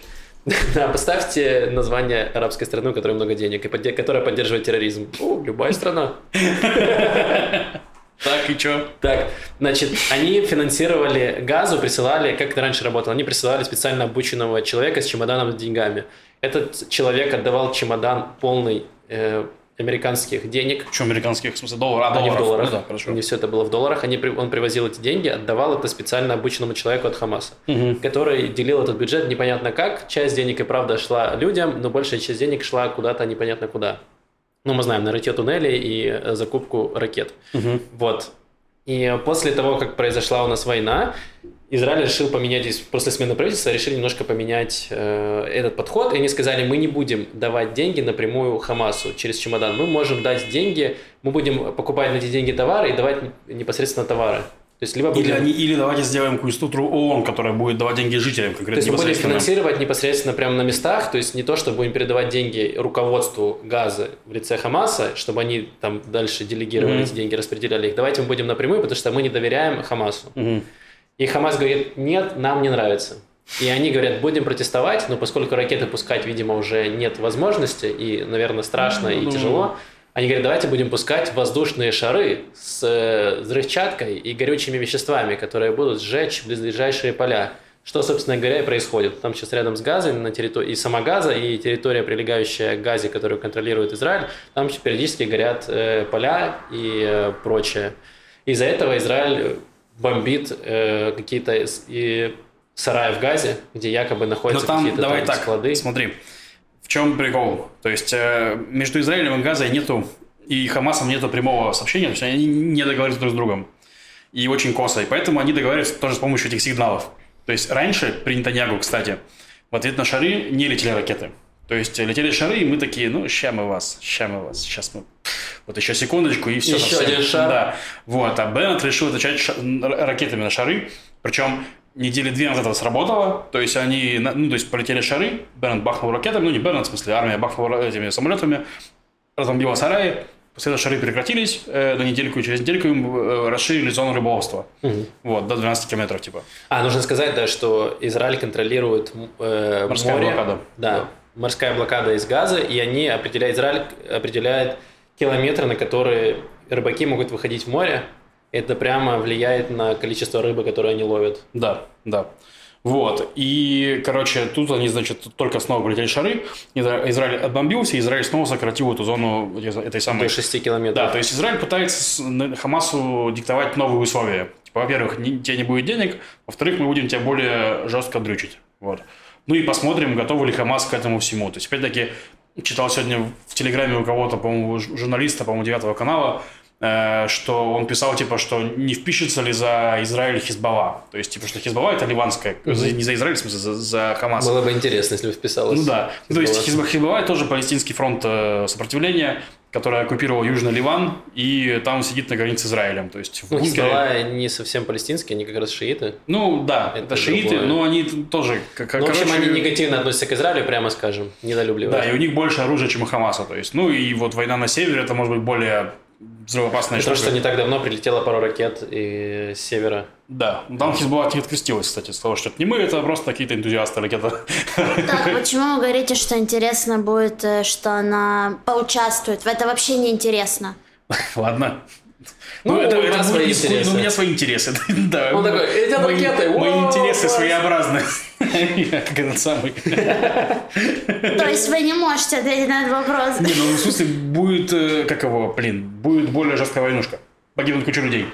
*laughs* Да, поставьте название арабской страны, у которой много денег, и подде- которая поддерживает терроризм. О, любая страна. *laughs* Так, и чё? Так, значит, они финансировали газу, присылали, как это раньше работало, они присылали специально обученного человека с чемоданом с деньгами. Этот человек отдавал чемодан полный э, американских денег, Что, американских, в смысле, долларов? А, а не в долларах. Ну да, хорошо. Не все это было в долларах. Они, он привозил эти деньги, отдавал это специально обученному человеку от Хамаса, Мгм. который делил этот бюджет непонятно как. Часть денег и правда шла людям, но большая часть денег шла куда-то непонятно куда. Ну, мы знаем, на рытье туннелей и э, закупку ракет. Мгм. Вот. И после того, как произошла у нас война, Израиль решил поменять, после смены правительства, решили немножко поменять э, этот подход. И они сказали, мы не будем давать деньги напрямую Хамасу через чемодан. Мы можем дать деньги, мы будем покупать на эти деньги товары и давать непосредственно товары. То есть, либо Или, они, или давайте сделаем какую-то структуру ООН, которая будет давать деньги жителям То конкретно есть мы будем финансировать непосредственно прямо на местах, то есть не то, что будем передавать деньги руководству газа в лице Хамаса, чтобы они там дальше делегировали Мгм. эти деньги, распределяли их. Давайте мы будем напрямую, потому что мы не доверяем Хамасу. Мгм. И Хамас говорит, нет, нам не нравится. И они говорят, будем протестовать, но поскольку ракеты пускать, видимо, уже нет возможности, и, наверное, страшно и Ну, тяжело, они говорят, давайте будем пускать воздушные шары с э, взрывчаткой и горючими веществами, которые будут сжечь близлежащие поля. Что, собственно говоря, и происходит. Там сейчас рядом с Газой, на территории и сама Газа, и территория, прилегающая к Газе, которую контролирует Израиль, там периодически горят э, поля и э, прочее. Из-за этого Израиль бомбит э, какие-то и сараи в Газе, где якобы находятся там, какие-то давай там так, склады. смотри, в чем прикол? То есть э, между Израилем и Газой нету, и Хамасом нету прямого сообщения, то есть они не договариваются друг с другом. И очень косо. И поэтому они договариваются тоже с помощью этих сигналов. То есть раньше, при Нетаньягу, кстати, в ответ на шары не летели ракеты. То есть летели шары, и мы такие, ну, ща мы вас, ща мы вас, сейчас мы... Вот еще секундочку, и все. Еще один шар. Да. Вот, а Беннет решил отвечать ша- ракетами на шары, причем недели две назад это сработало, то есть они, ну, то есть полетели шары, Беннет бахнул ракетами, ну, не Беннет, в смысле, армия бахнула этими самолетами, разбомбила сараи, после этого шары прекратились э, на недельку, и через недельку им э, расширили зону рыболовства. Мгм. Вот, до 12 километров, типа. А, нужно сказать, да, что Израиль контролирует э, Морская море. блокада. Да, Да. морская блокада из Газа, и они определяют, Израиль определяет километры, на которые рыбаки могут выходить в море. Это прямо влияет на количество рыбы, которую они ловят. Да, да. Вот. И, короче, тут они, значит, только снова полетели шары. Изра- Израиль отбомбился, и Израиль снова сократил эту зону этой- самой... До 6 километров. Да, то есть Израиль пытается Хамасу диктовать новые условия. Типа, во-первых, тебе не будет денег, во-вторых, мы будем тебя более жестко дрючить. Вот. Ну и посмотрим, готовы ли Хамас к этому всему. То есть, опять-таки, читал сегодня в Телеграме у кого-то, по-моему, журналиста, по-моему, девятого канала, что он писал, типа, что не впишется ли за Израиль Хизбалла. То есть, типа, что Хизбалла это ливанская, не за Израиль, в смысле, за, за Хамас. Было бы интересно, если бы вписалось. Ну да. То есть Хизбалла. Хизбалла тоже палестинский фронт э, сопротивления, который оккупировал Южный Ливан, и там сидит на границе с Израилем. То есть в Ну, бункере. Хизбалла не совсем палестинские, они как раз шииты. Ну да, это, Это шииты, другое. но они тоже, как, Ну, в общем, они негативно относятся к Израилю, прямо скажем, недолюбливо. Да, и у них больше оружия, чем у Хамаса. То есть, ну и вот война на севере, это может быть более взрывоопасная Потому штука. что не так давно прилетело пару ракет и с севера. Да, там Хизбалла не открестилась, кстати, с того, что это не мы, это просто какие-то энтузиасты ракеты. Так, почему вы говорите, что интересно будет, э, что она поучаствует? Это вообще не интересно. Ладно. Ну, у вас свои не ск- интересы. ну, у меня свои интересы. *laughs* да. Он такой, «Летят мои, ракеты, мои интересы класс!» своеобразные. *laughs* Я Как этот самый. То есть вы не можете ответить на этот вопрос. Не, ну в смысле будет, э, как его, блин, будет более жесткая войнушка. Погибнут куча людей.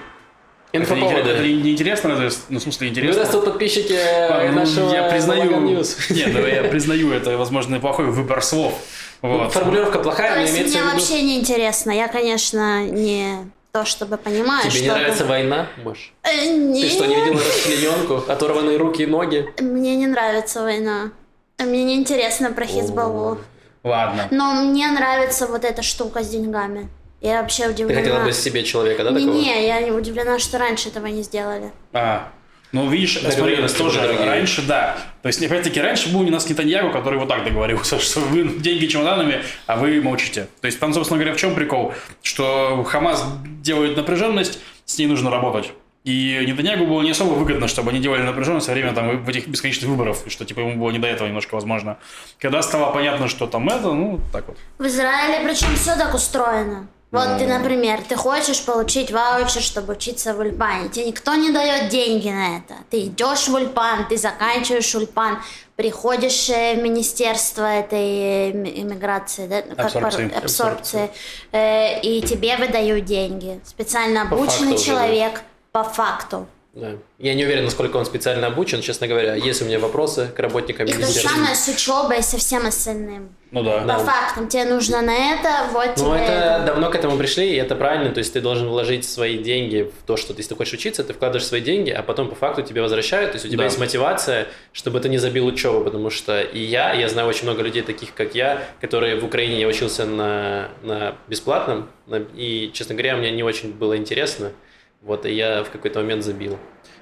Это, не- это Инфоповоды. не интересно, это, ну, в смысле У интересно. нас тут подписчики А, ну, нашего я признаю, *laughs* нет, ну, я признаю, это, возможно, плохой выбор слов. Вот. Формулировка плохая, То но есть имеется мне в виду... вообще не интересно. Я, конечно, не то чтобы понимаю, Тебе что... не нравится война, Маш? Э, Ты нет. что, не видела расчлененку? Оторванные руки и ноги? Мне не нравится война. Мне не интересно про Хизбаллу. Ладно. Но мне нравится вот эта штука с деньгами. Я вообще Ты удивлена. хотела бы себе человека, да, такого? Не-не, я не удивлена, что раньше этого не сделали. А, ну, видишь, смотри, Договоренности тоже раньше, да. То есть, опять-таки, раньше был у нас Нетаньягу, который вот так договорился, *laughs* что вы деньги чемоданами, а вы молчите. То есть, там, собственно говоря, в чем прикол? Что Хамас делает напряженность, с ней нужно работать. И Нетаньягу было не особо выгодно, чтобы они делали напряженность во время там, в этих бесконечных выборов, и что типа ему было не до этого немножко возможно. Когда стало понятно, что там это, ну, так вот. В Израиле причем все так устроено. Вот ты, например, ты хочешь получить ваучер, чтобы учиться в Ульпане. Тебе никто не дает деньги на это. Ты идешь в Ульпан, ты заканчиваешь Ульпан, приходишь э, в министерство этой э, м- иммиграции, да? Как Абсорбции. по- абсорбции, э, и тебе выдают деньги. Специально По обученный факту уже, человек по факту. Да. Я не уверен, насколько он специально обучен, честно говоря. Есть у меня вопросы к работникам И то же министерства. самое с учебой и со всем остальным. Ну да. Да. По фактам, тебе нужно на это, вот Ну, тебе это это. давно к этому пришли, и это правильно. То есть ты должен вложить свои деньги в то, что ты, если ты хочешь учиться, ты вкладываешь свои деньги, а потом по факту тебе возвращают. То есть у тебя Да. есть мотивация, чтобы ты не забил учебу, потому что и я, я знаю очень много людей таких, как я, которые в Украине я учился на, на бесплатном, на- и, честно говоря, мне не очень было интересно. Вот, и я в какой-то момент забил.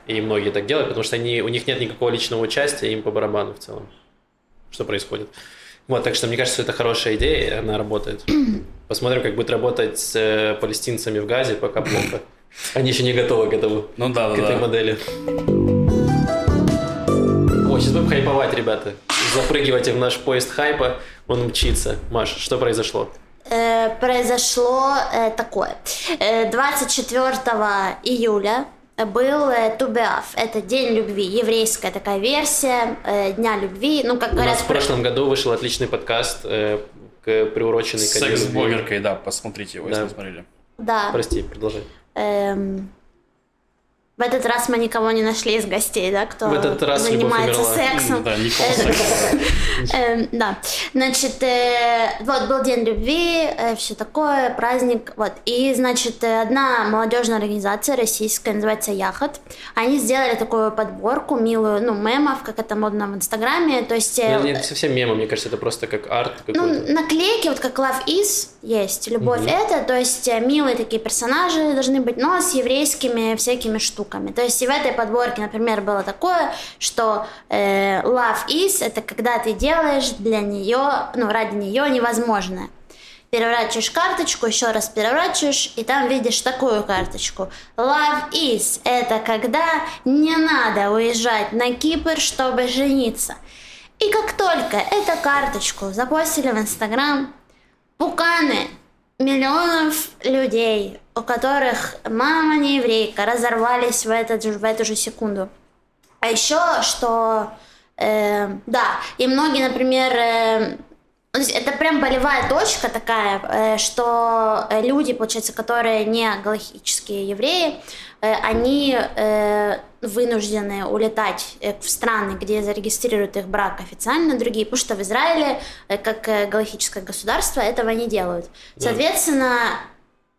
И многие так делают, потому что они, у них нет никакого личного участия, им по барабану в целом, что происходит. Вот, так что мне кажется, это хорошая идея, она работает. *clears throat* Посмотрим, как будет работать с э, палестинцами в Газе, пока плохо. Они еще не готовы к этому, Ну да, к да, этой да. модели. О, сейчас будем хайповать, ребята. Запрыгивайте в наш поезд хайпа, он мчится. Маш, что произошло? Э, произошло э, такое. Э, 24 июля был э, Тубеав. Это День любви, еврейская такая версия э, Дня любви. Ну, как У говорят, нас в прошлом году вышел отличный подкаст, э, к приуроченный ко Дню любви. Секс-блогеркой, да, посмотрите его, если Да. не смотрели. Да. Прости, продолжай. Эм, в этот раз мы никого не нашли из гостей, да, кто В этот раз занимается сексом. Да, Никол *laughs* Э. Эм, да, значит, э, вот был день любви, все такое, праздник, вот. И, значит, э, одна молодежная организация российская, называется Яхот, они сделали такую подборку милую, ну, мемов, как это модно в Инстаграме, то есть... э, Ну, не совсем мема, мне кажется, это просто как арт ну, наклейки, вот как Love Is есть, любовь это, то есть э, милые такие персонажи должны быть, но с еврейскими всякими штуками. То есть и в этой подборке, например, было такое, что э, Love Is это когда ты делаешь для нее, ну, ради нее невозможное. Переворачиваешь карточку, еще раз переворачиваешь, и там видишь такую карточку. Love is – это когда не надо уезжать на Кипр, чтобы жениться. И как только эту карточку запостили в Инстаграм, пуканы миллионов людей, у которых мама не еврейка, разорвались в, этот в эту же секунду. А еще, что, э, да, и многие, например, э, это прям болевая точка такая, э, что люди, получается, которые не галахические евреи, э, они э, вынуждены улетать э, в страны, где зарегистрируют их брак официально, другие, потому что в Израиле, э, как э, галахическое государство, этого не делают. Соответственно,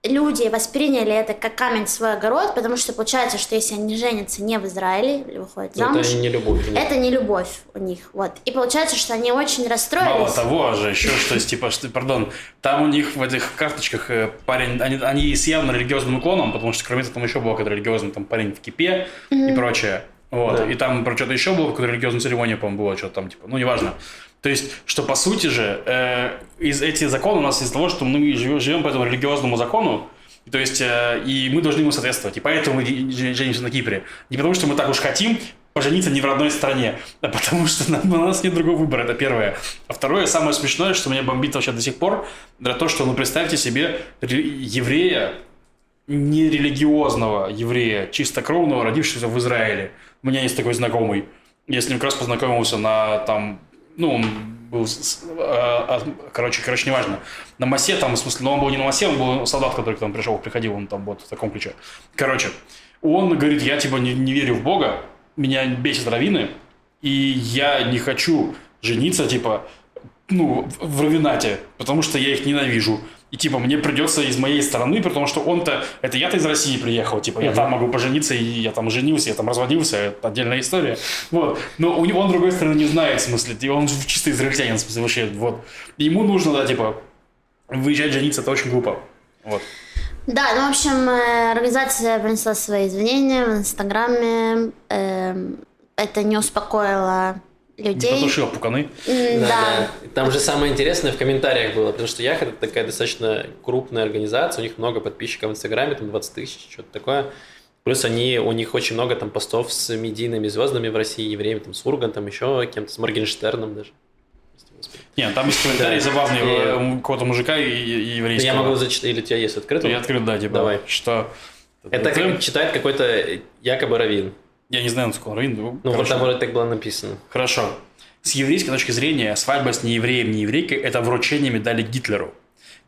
люди восприняли это как камень в свой огород, потому что получается, что если они женятся не в Израиле или выходят замуж, это не любовь. у них. это не любовь у них, вот. И получается, что они очень расстроились. Мало того же, еще что есть, типа, что, пардон, там у них в этих карточках э, парень, они, они с явно религиозным уклоном, потому что кроме этого там еще был какой-то религиозный, там парень в кипе и прочее. Вот. Да. И там про что-то еще было, какую-то религиозную церемонию, по-моему, было, что-то там, типа, ну, неважно. То есть, что по сути же, э, из этих законов у нас из-за того, что мы живем, по этому религиозному закону, то есть, э, и мы должны ему соответствовать. И поэтому мы жен- женимся на Кипре. Не потому, что мы так уж хотим пожениться не в родной стране, а потому что нам- у нас нет другого выбора, это первое. А второе, самое смешное, что меня бомбит вообще до сих пор, это то, что, ну, представьте себе ре- еврея, нерелигиозного еврея, чистокровного, родившегося в Израиле. У меня есть такой знакомый. Я с ним как раз познакомился на там, ну, он был, а, а, короче, короче, неважно. На массе там, в смысле, но он был не на массе, он был солдат, который к нам пришел, приходил, он там вот в таком ключе. Короче, он говорит, я типа не, не верю в Бога, меня бесит раввины, и я не хочу жениться, типа, ну, в равенате, потому что я их ненавижу. И типа мне придется из моей стороны, потому что он-то, это я-то из России приехал, типа я там могу пожениться, и я там женился, я там разводился, это отдельная история. Вот. Но у него, он, с другой стороны, не знает, в смысле, он чисто израильтянин, в смысле, вообще, вот. Ему нужно, да, типа, выезжать жениться, это очень глупо. Вот. Да, ну, в общем, э, организация принесла свои извинения в Инстаграме. эм, Это не успокоило Не людей. потушил пуканы. М, Да, Да. Там же самое интересное в комментариях было, потому что Яхот это такая достаточно крупная организация, у них много подписчиков в Инстаграме, там 20 тысяч, что-то такое. Плюс они, у них очень много там постов с медийными звездами в России, евреями, там с Ургантом, еще кем-то, с Моргенштерном даже. Нет, там есть комментарий Да. забавный И- э, у какого-то мужика и, и еврейского. Я могу зачитать, или у тебя есть открытый? Я открыт, да, типа, Давай. что... Это как читает какой-то якобы раввин. Я не знаю, насколько он раввин, Ну, вот короче. там вроде так было написано. Хорошо. С еврейской точки зрения, свадьба с неевреем, не еврейкой – это вручение медали Гитлеру.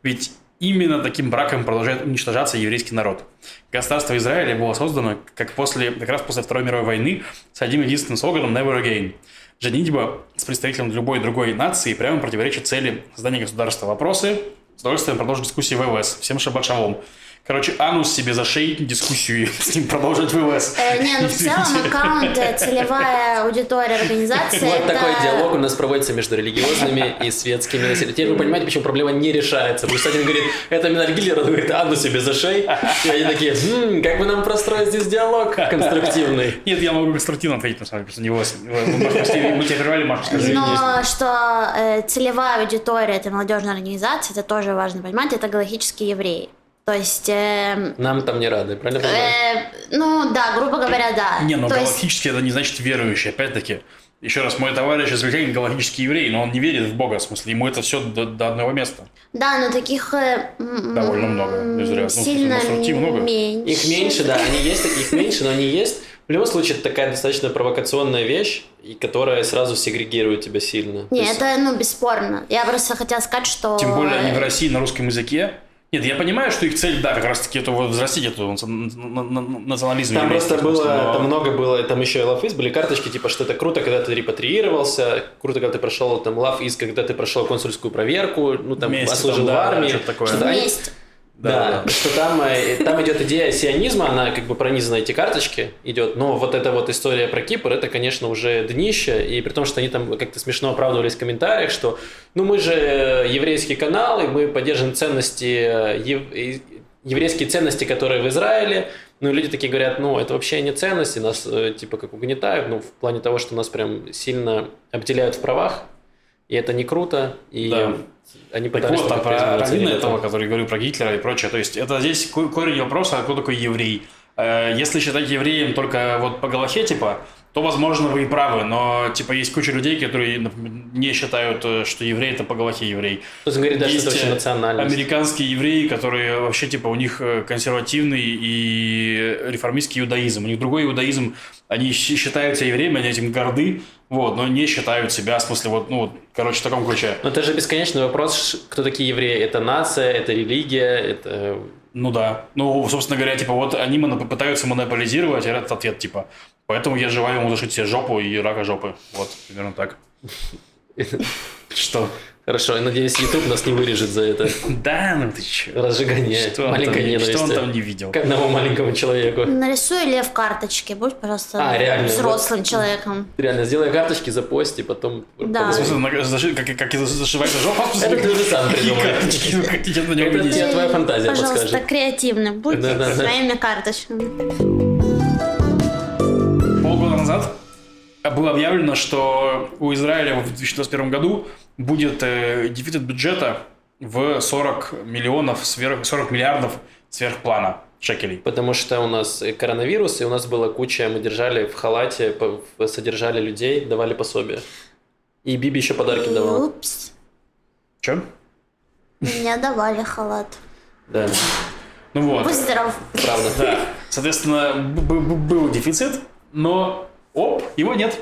Ведь именно таким браком продолжает уничтожаться еврейский народ. Государство Израиля было создано как, после, как раз после Второй мировой войны с одним единственным слоганом «Never again». Женитьба с представителем любой другой нации прямо противоречит цели создания государства. Вопросы? С удовольствием продолжим дискуссии в ВВС. Всем шаббат шалом. Короче, анус себе зашей дискуссию и *laughs* с ним продолжить ВВС. Э, не, ну в целом аккаунт, э, целевая аудитория организации. Вот это- такой диалог у нас проводится между религиозными и светскими населением. Теперь вы понимаете, почему проблема не решается. Потому что один говорит, это Миналь Гиллер, он говорит, Анну себе за шеи. И они такие, «М, как бы нам простроить здесь диалог конструктивный. Нет, я могу конструктивно ответить, на самом деле, просто не вас. Мы тебя прервали, Маша, скажи. Но что э, целевая аудитория этой молодежной организации, это тоже важно понимать, это галактические евреи. То есть, э, Нам там не рады, правильно понимаю? э, ну да, грубо говоря, да. Не, но То есть- галактический это не значит верующий, опять-таки. Еще раз, мой товарищ израильтянин галактический еврей, но он не верит в Бога, в смысле, ему это все до, до одного места. Да, но таких э, Довольно много, не зря. Ну, сильно конструктив много. меньше. Их меньше, да, они есть, их меньше, но они есть. В любом случае, это такая достаточно провокационная вещь, и которая сразу сегрегирует тебя сильно. То Не, есть- это, ну, бесспорно. Я просто хотела сказать, что... Тем более они в России на русском языке. Нет, я понимаю, что их цель, да, как раз таки это вот взрастить эту нац- на- на- на- национализм. Там просто было, в но- там много было, там еще и лафиз, были карточки, типа, что это круто, когда ты репатриировался, круто, когда ты прошел там лафиз, когда ты прошел консульскую проверку, ну там Вместе отслужил там, в да, армии. что-то такое. Что-то Вместе. Да, Да, что там, э, там идет идея сионизма, она как бы пронизана эти карточки идет, но вот эта вот история про Кипр, это, конечно, уже днище, и при том, что они там как-то смешно оправдывались в комментариях, что ну мы же еврейский канал, и мы поддерживаем ценности, э, ев- еврейские ценности, которые в Израиле, ну и люди такие говорят, ну это вообще не ценности, нас э, типа как угнетают, ну в плане того, что нас прям сильно обделяют в правах, и это не круто, и Да. они Так пытались вот, а только про или этого, это. который говорю про Гитлера и прочее, то есть это здесь ко- корень вопроса, а кто такой еврей. Э, Если считать евреем только вот по Галахе, типа, то, возможно, вы и правы, но, типа, есть куча людей, которые не считают, э, что еврей – это по Галахе еврей. Кто-то говорит, да, что это Есть, вообще э, национальность. Американские евреи, которые вообще, типа, у них э, консервативный и реформистский иудаизм. У них другой иудаизм. Они щ- считаются евреями, они этим горды, вот, но не считают себя, в смысле, вот, ну, короче, в таком ключе. Но это же бесконечный вопрос, кто такие евреи. Это нация, это религия, это... Ну да. Ну, собственно говоря, типа, вот они моно- пытаются монополизировать этот ответ, типа. Поэтому я желаю ему зашить себе жопу и рака жопы. Вот, примерно так. *laughs* Что? Хорошо, я надеюсь, YouTube нас не вырежет за это *laughs* Да, ну ты чё? разжигание Что он, маленькой там, ненависти что он там не видел? к одному маленькому человеку. Нарисуй лев карточки, будь просто А, реально, взрослым человеком. Реально, сделай карточки, запости, потом... Да. Заши- как, как и зашивается жопа? Это ты уже сам придумал. карточки? Ну, как тебе на него Это тебе твоя фантазия Пожалуйста, подскажет. креативным. Будь своими карточками. Полгода назад было объявлено, что у Израиля в 2021 году будет э, дефицит бюджета в 40 миллионов, сверх, 40 миллиардов сверхплана шекелей. Потому что у нас коронавирус, и у нас была куча, мы держали в халате, содержали людей, давали пособие. И Биби еще подарки И давал. Упс. Че? Мне давали халат. Да, Ну вот. Будь здоров. правда. Да. Соответственно, был дефицит, но оп, его нет.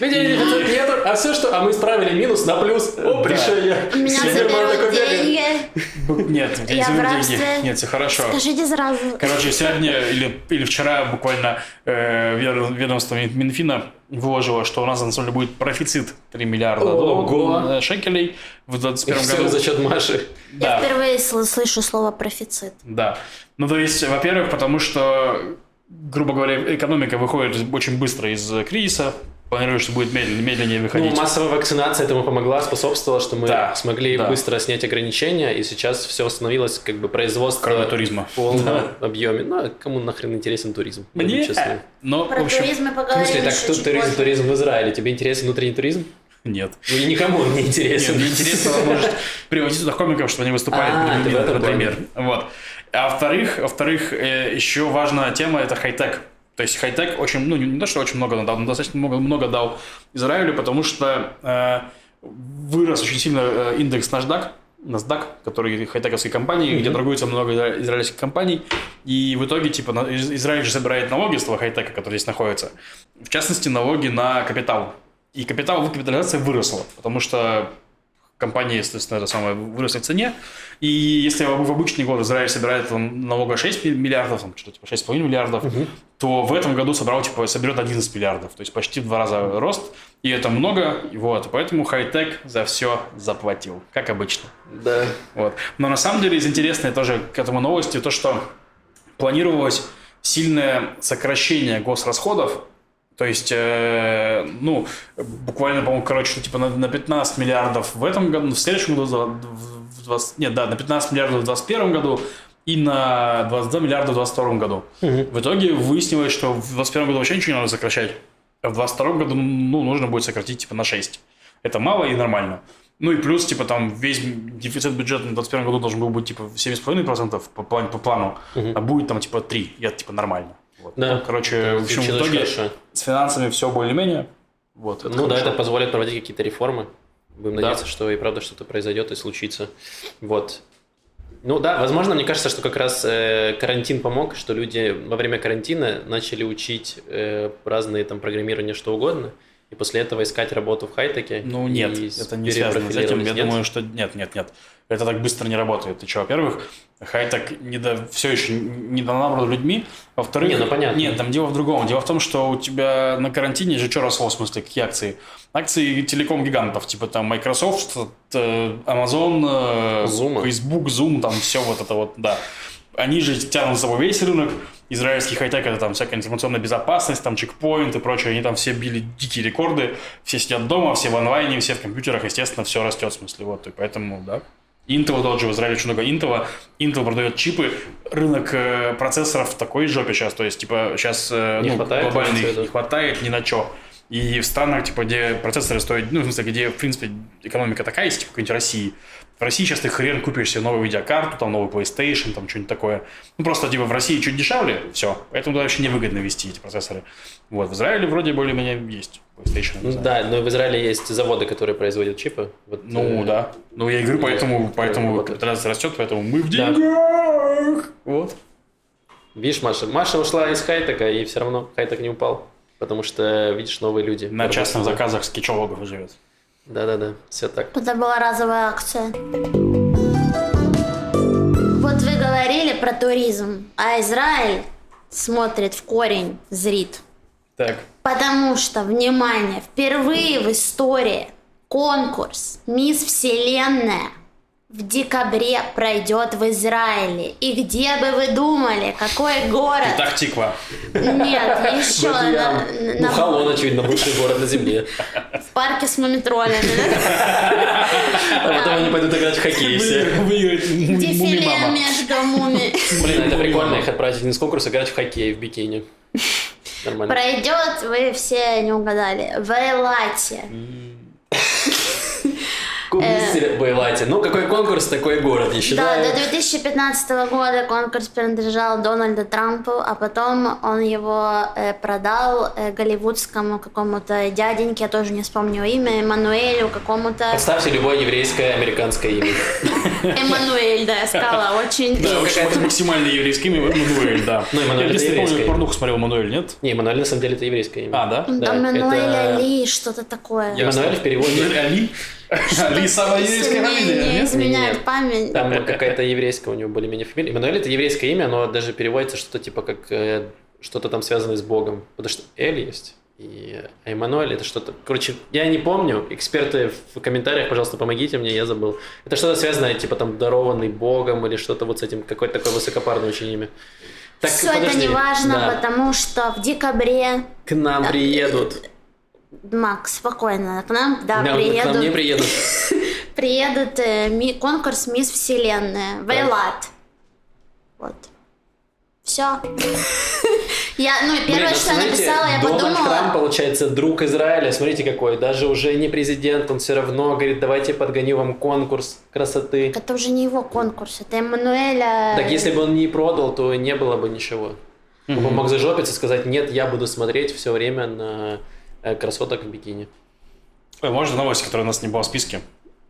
Нету, а все что, а мы исправили минус на плюс. Оп, Да. решение. У меня заберут деньги. Нет, в деньги. Нет, все хорошо. Скажите сразу. Короче, сегодня или, или вчера буквально э, ведом- ведомство Минфина выложило, что у нас на самом деле будет профицит 3 миллиарда Ого. э, шекелей в 2021 Все году. за счет Маши. Я впервые сл- слышу слово профицит. да. Ну, то есть, во-первых, потому что, грубо говоря, экономика выходит очень быстро из кризиса, планируют, что будет медленнее, медленнее Ну, выходить. массовая вакцинация этому помогла, способствовала, что мы Да, смогли да. быстро снять ограничения, и сейчас все восстановилось, как бы производство Кроме туризма. в полном объеме. Ну, а кому нахрен интересен туризм? Мне? честны. Но, Про в общем, туризм мы В поговорим смысле, так чуть туризм, позже. туризм в Израиле. Тебе интересен внутренний туризм? нет. Ну, и никому он не Нет, интересен. мне интересно, может, *laughs* приводить туда комиков, чтобы они выступали, А, в например. Вот. А во-вторых, во-вторых, э, еще важная тема – это хай-тек. То есть хай-тек очень, ну, не то, что очень много дал, но достаточно много, много дал Израилю, потому что э, вырос очень сильно э, индекс NASDAQ, NASDAQ, который хай-тековские компании, где торгуется много изра- израильских компаний, и в итоге, типа, Израиль же собирает налоги с того хай-тека, который здесь находится. В частности, налоги на капитал. И капитал, капитализация выросла, потому что компании, естественно, это самое выросли в цене. И если в обычный год Израиль собирает там, налога 6 миллиардов, там, что-то типа 6,5 миллиардов, угу. то в этом году собрал, типа, соберет 11 миллиардов. То есть почти в два раза рост. И это много. И вот, поэтому хай-тек за все заплатил, как обычно. Да. Вот. Но на самом деле из интересной тоже к этому новости то, что планировалось сильное сокращение госрасходов то есть, э, ну, буквально, по-моему, короче, что типа на, на 15 миллиардов в этом году, в следующем году, в 20, нет, да, на 15 миллиардов в 2021 году и на 22 миллиарда в 2022 году. Угу. В итоге выяснилось, что в 2021 году вообще ничего не надо сокращать, а в 2022 году, ну, нужно будет сократить типа на 6. Это мало и нормально. Ну и плюс, типа, там весь дефицит бюджета на 2021 году должен был быть, типа, 7,5% по, плану, по плану, угу. а будет там, типа, 3. И это, типа, нормально. Вот. Да. Ну, короче, в общем, в итоге хорошо. с финансами все более-менее. Вот, это ну хорошо. да, это позволит проводить какие-то реформы. Будем да. надеяться, что и правда что-то произойдет и случится. Вот. Ну да, возможно, мне кажется, что как раз э, карантин помог, что люди во время карантина начали учить э, разные там программирования, что угодно, и после этого искать работу в хай-теке. Ну нет, это не связано с этим. Я нет? думаю, что нет, нет, нет. Это так быстро не работает. Ты что, во-первых, хай-тек не до, все еще не донабран людьми. Во-вторых, не, ну, понятно. нет, там дело в другом. Дело в том, что у тебя на карантине же что росло, в смысле, какие акции? Акции телеком-гигантов, типа там Microsoft, э, Amazon, э, Zoom. Facebook, Zoom, там все вот это вот, да. Они же тянут за собой весь рынок. Израильский хай-тек это там всякая информационная безопасность, там чекпоинт и прочее. Они там все били дикие рекорды. Все сидят дома, все в онлайне, все в компьютерах. Естественно, все растет, в смысле. Вот, и поэтому, да. Intel тот же, в Израиле очень много Intel. Intel продает чипы. Рынок э, процессоров в такой жопе сейчас. То есть, типа, сейчас э, не ну, хватает, глобально не хватает ни на что. И в странах, типа, где процессоры стоят, ну, в смысле, где, в принципе, экономика такая есть, типа, какой-нибудь России, в России сейчас ты хрен купишь себе новую видеокарту, там новый PlayStation, там что-нибудь такое. Ну, просто, типа, в России чуть дешевле, все. Поэтому туда вообще невыгодно вести эти процессоры. Вот, в Израиле вроде более-менее есть PlayStation. Да, но в Израиле есть заводы, которые производят чипы. Вот, ну, э... да. Ну, я и говорю, поэтому, поэтому капитализация растет, поэтому мы в деньгах. Да. Вот. Видишь, Маша, Маша ушла из хайтека, и все равно хайтек не упал. Потому что, видишь, новые люди. На частных заказах с кичологов живет. Да-да-да, все так. Это была разовая акция. Вот вы говорили про туризм, а Израиль смотрит в корень, зрит. Так. Потому что, внимание, впервые в истории конкурс «Мисс Вселенная» в декабре пройдет в Израиле. И где бы вы думали, какой город? Итак, Тиква. Нет, *laughs* еще на, на... Ухалон, очевидно, лучший город на земле. В парке с мумитролями. А потом они пойдут играть в хоккей все. Дефиле между муми. Блин, это прикольно их отправить не с конкурса, играть в хоккей в бикини. Нормально. Пройдет, вы все не угадали, в Элате. Кубистер э... Ну, какой конкурс, такой город, я считаю. Да, до 2015 года конкурс принадлежал Дональду Трампу, а потом он его э, продал э, голливудскому какому-то дяденьке, я тоже не вспомню имя, Эммануэлю какому-то. Поставьте любое еврейское американское имя. *laughs* Эммануэль, да, я сказала, *laughs* очень... Да, максимально еврейское имя Эммануэль, да. Ну, Эммануэль это еврейское. порнуху смотрел Эммануэль, нет? Не, Эммануэль на самом деле это еврейское имя. А, да? Эммануэль Али, что-то такое. Эммануэль в переводе... Али? Али самая еврейская фамилия, Не изменяет память. Там какая-то еврейская у него более-менее фамилия. Эммануэль это еврейское имя, но даже переводится что-то типа как э, что-то там связанное с Богом. Потому что Эль есть. И а Эммануэль это что-то... Короче, я не помню. Эксперты в комментариях, пожалуйста, помогите мне, я забыл. Это что-то связанное, типа там дарованный Богом или что-то вот с этим, какое-то такое высокопарное очень имя. Так, Все подожди. это не важно, да. потому что в декабре... К нам приедут Макс, спокойно, к нам, да, да приедут. К нам не приедут. *laughs* приедут э, ми, конкурс Мисс Вселенная в Эйлат. Вот. Все. *laughs* Я, ну, первое, Блин, что я написала, я Дональд подумала... Трамп, получается, друг Израиля, смотрите какой, даже уже не президент, он все равно говорит, давайте подгоню вам конкурс красоты. Это уже не его конкурс, это Эммануэля... Так если бы он не продал, то не было бы ничего. Он мог зажопиться и сказать, нет, я буду смотреть все время на красоток в бикини. Ой, можно новость, которая у нас не была в списке?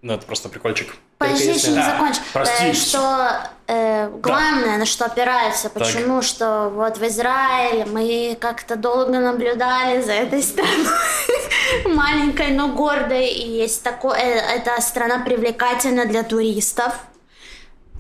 Ну, это просто прикольчик. Подожди, еще не закончу. Прости. Э, что э, главное, да. на что опирается, почему, так. что вот в Израиле мы как-то долго наблюдали за этой страной. *laughs* маленькой, но гордой. И есть такое, э, эта страна привлекательна для туристов.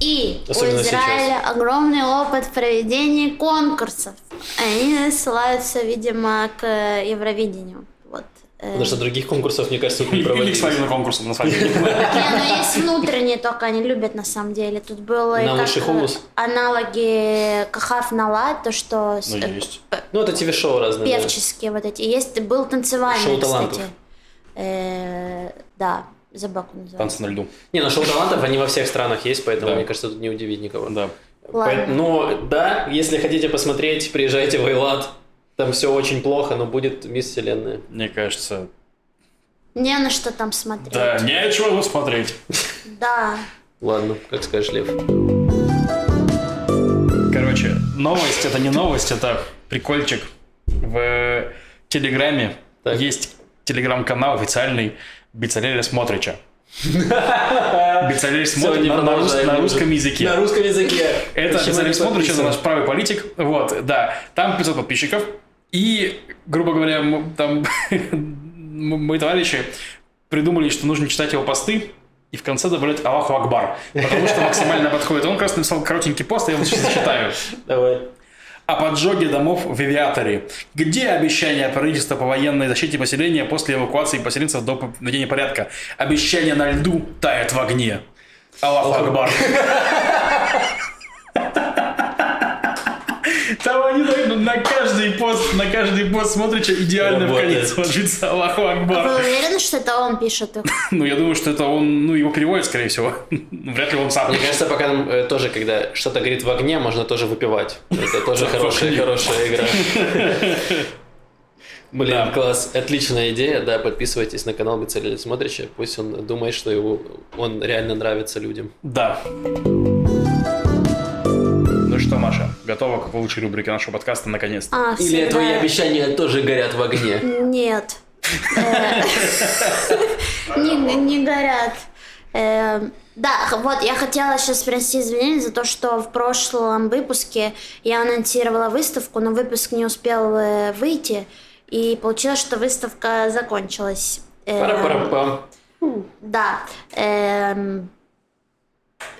И Особенно у Израиля огромный опыт в проведении конкурсов. Они ссылаются, видимо, к Евровидению. Вот. Э, Потому что других конкурсов, мне кажется, не Или к свадебным конкурсам, на самом деле. Не, ну есть внутренние только, они любят на самом деле. Тут было и как, э, аналоги Кахав Налад, то что Ну, э, есть. Ну, это ТВ-шоу разные. певческие вот эти. Есть, был танцевальный, Шоу кстати. талантов. Э, да, забыл, как называется. Танцы на льду. Не, ну шоу талантов, они во всех странах есть, поэтому, Да. мне кажется, тут не удивить никого. Да. Ладно. Но да, если хотите посмотреть, приезжайте в Эйлат. Там все очень плохо, но будет Мисс Вселенная. Мне кажется, Не на что там смотреть. да, не о чем смотреть. Да. Ладно, как скажешь, Лев. Короче, новость это не новость, это прикольчик. В Телеграме Так. есть телеграм-канал официальный Бицалеля Смотрича. *laughs* Бицалель смотрит на, на рус- продолжаем на уже. русском языке. На русском языке. Это Бицалель не Смотрич, это наш правый политик. Вот, да. Там 500 подписчиков. И, грубо говоря, м- там *laughs* м- мои товарищи придумали, что нужно читать его посты и в конце добавлять Аллаху Акбар. Потому что максимально подходит. Он как раз написал коротенький пост, я его сейчас зачитаю. Давай. О поджоге домов в Авиаторе. Где обещания правительства по военной защите поселения после эвакуации поселенцев до наведения порядка? Обещание на льду тает в огне. Аллаху Акбар. *laughs* На каждый пост, на каждый пост смотрите, идеально в конец ложится Аллаху Вы Акбар. уверены, что это он пишет их? *laughs* Ну, я думаю, что это он, ну, его переводит, скорее всего. *laughs* Вряд ли он сам. Мне кажется, пока нам э, тоже, когда что-то горит в огне, можно тоже выпивать. Это тоже *laughs* хорошая, хорошая игра. Блин, Да. класс, отличная идея, да, подписывайтесь на канал Бицелеля Смотрича, пусть он думает, что его, он реально нравится людям. Да. Что, Маша, готова к лучшей рубрике нашего подкаста наконец-то? А, Или всегда- твои обещания тоже горят в огне? Нет. Э, *laughs* Не не горят. Э, Да, вот я хотела сейчас принести извинения за то, что в прошлом выпуске я анонсировала выставку, но выпуск не успел э, выйти, и получилось, что выставка закончилась. Э, Пара-пара-пам. Да. эм,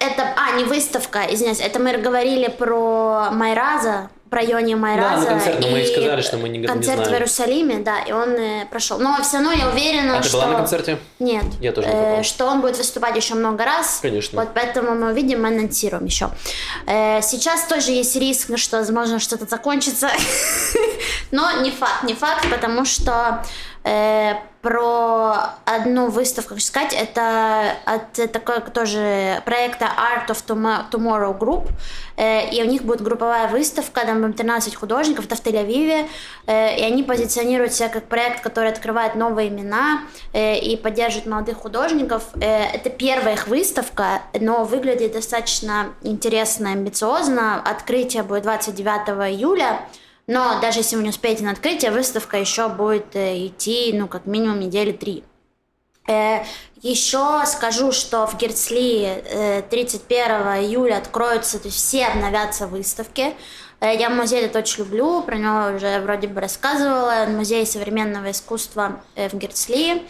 Это, а, не выставка, извиняюсь, это мы говорили про Майраза, про Йони Майраза. на концерт, но мы и сказали, что мы не- не Концерт знаем. в Иерусалиме, да, и он э, прошел. Но все равно я уверена, А ты что... была на концерте? Нет. Я тоже не Э. Что он будет выступать еще много раз. Конечно. Вот поэтому мы увидим, мы анонсируем еще. Э, Сейчас тоже есть риск, что, возможно, что-то закончится. *laughs* Но не факт, не факт, потому что э, про одну выставку, хочу сказать, это от э, такой тоже проекта Art of Tomo- Tomorrow Group, Э, и у них будет групповая выставка, там будет 13 художников, это в Тель-Авиве, э, и они позиционируют себя как проект, который открывает новые имена э, и поддерживает молодых художников. Э, Это первая их выставка, но выглядит достаточно интересно, амбициозно. Открытие будет 29 июля. Но даже если вы не успеете на открытие, выставка еще будет э, идти, ну, как минимум недели три. Э, Еще скажу, что в Герцли э, 31 июля откроются, то есть все обновятся выставки. Э, Я музей этот очень люблю, про него уже вроде бы рассказывала. Музей современного искусства э, в Герцли.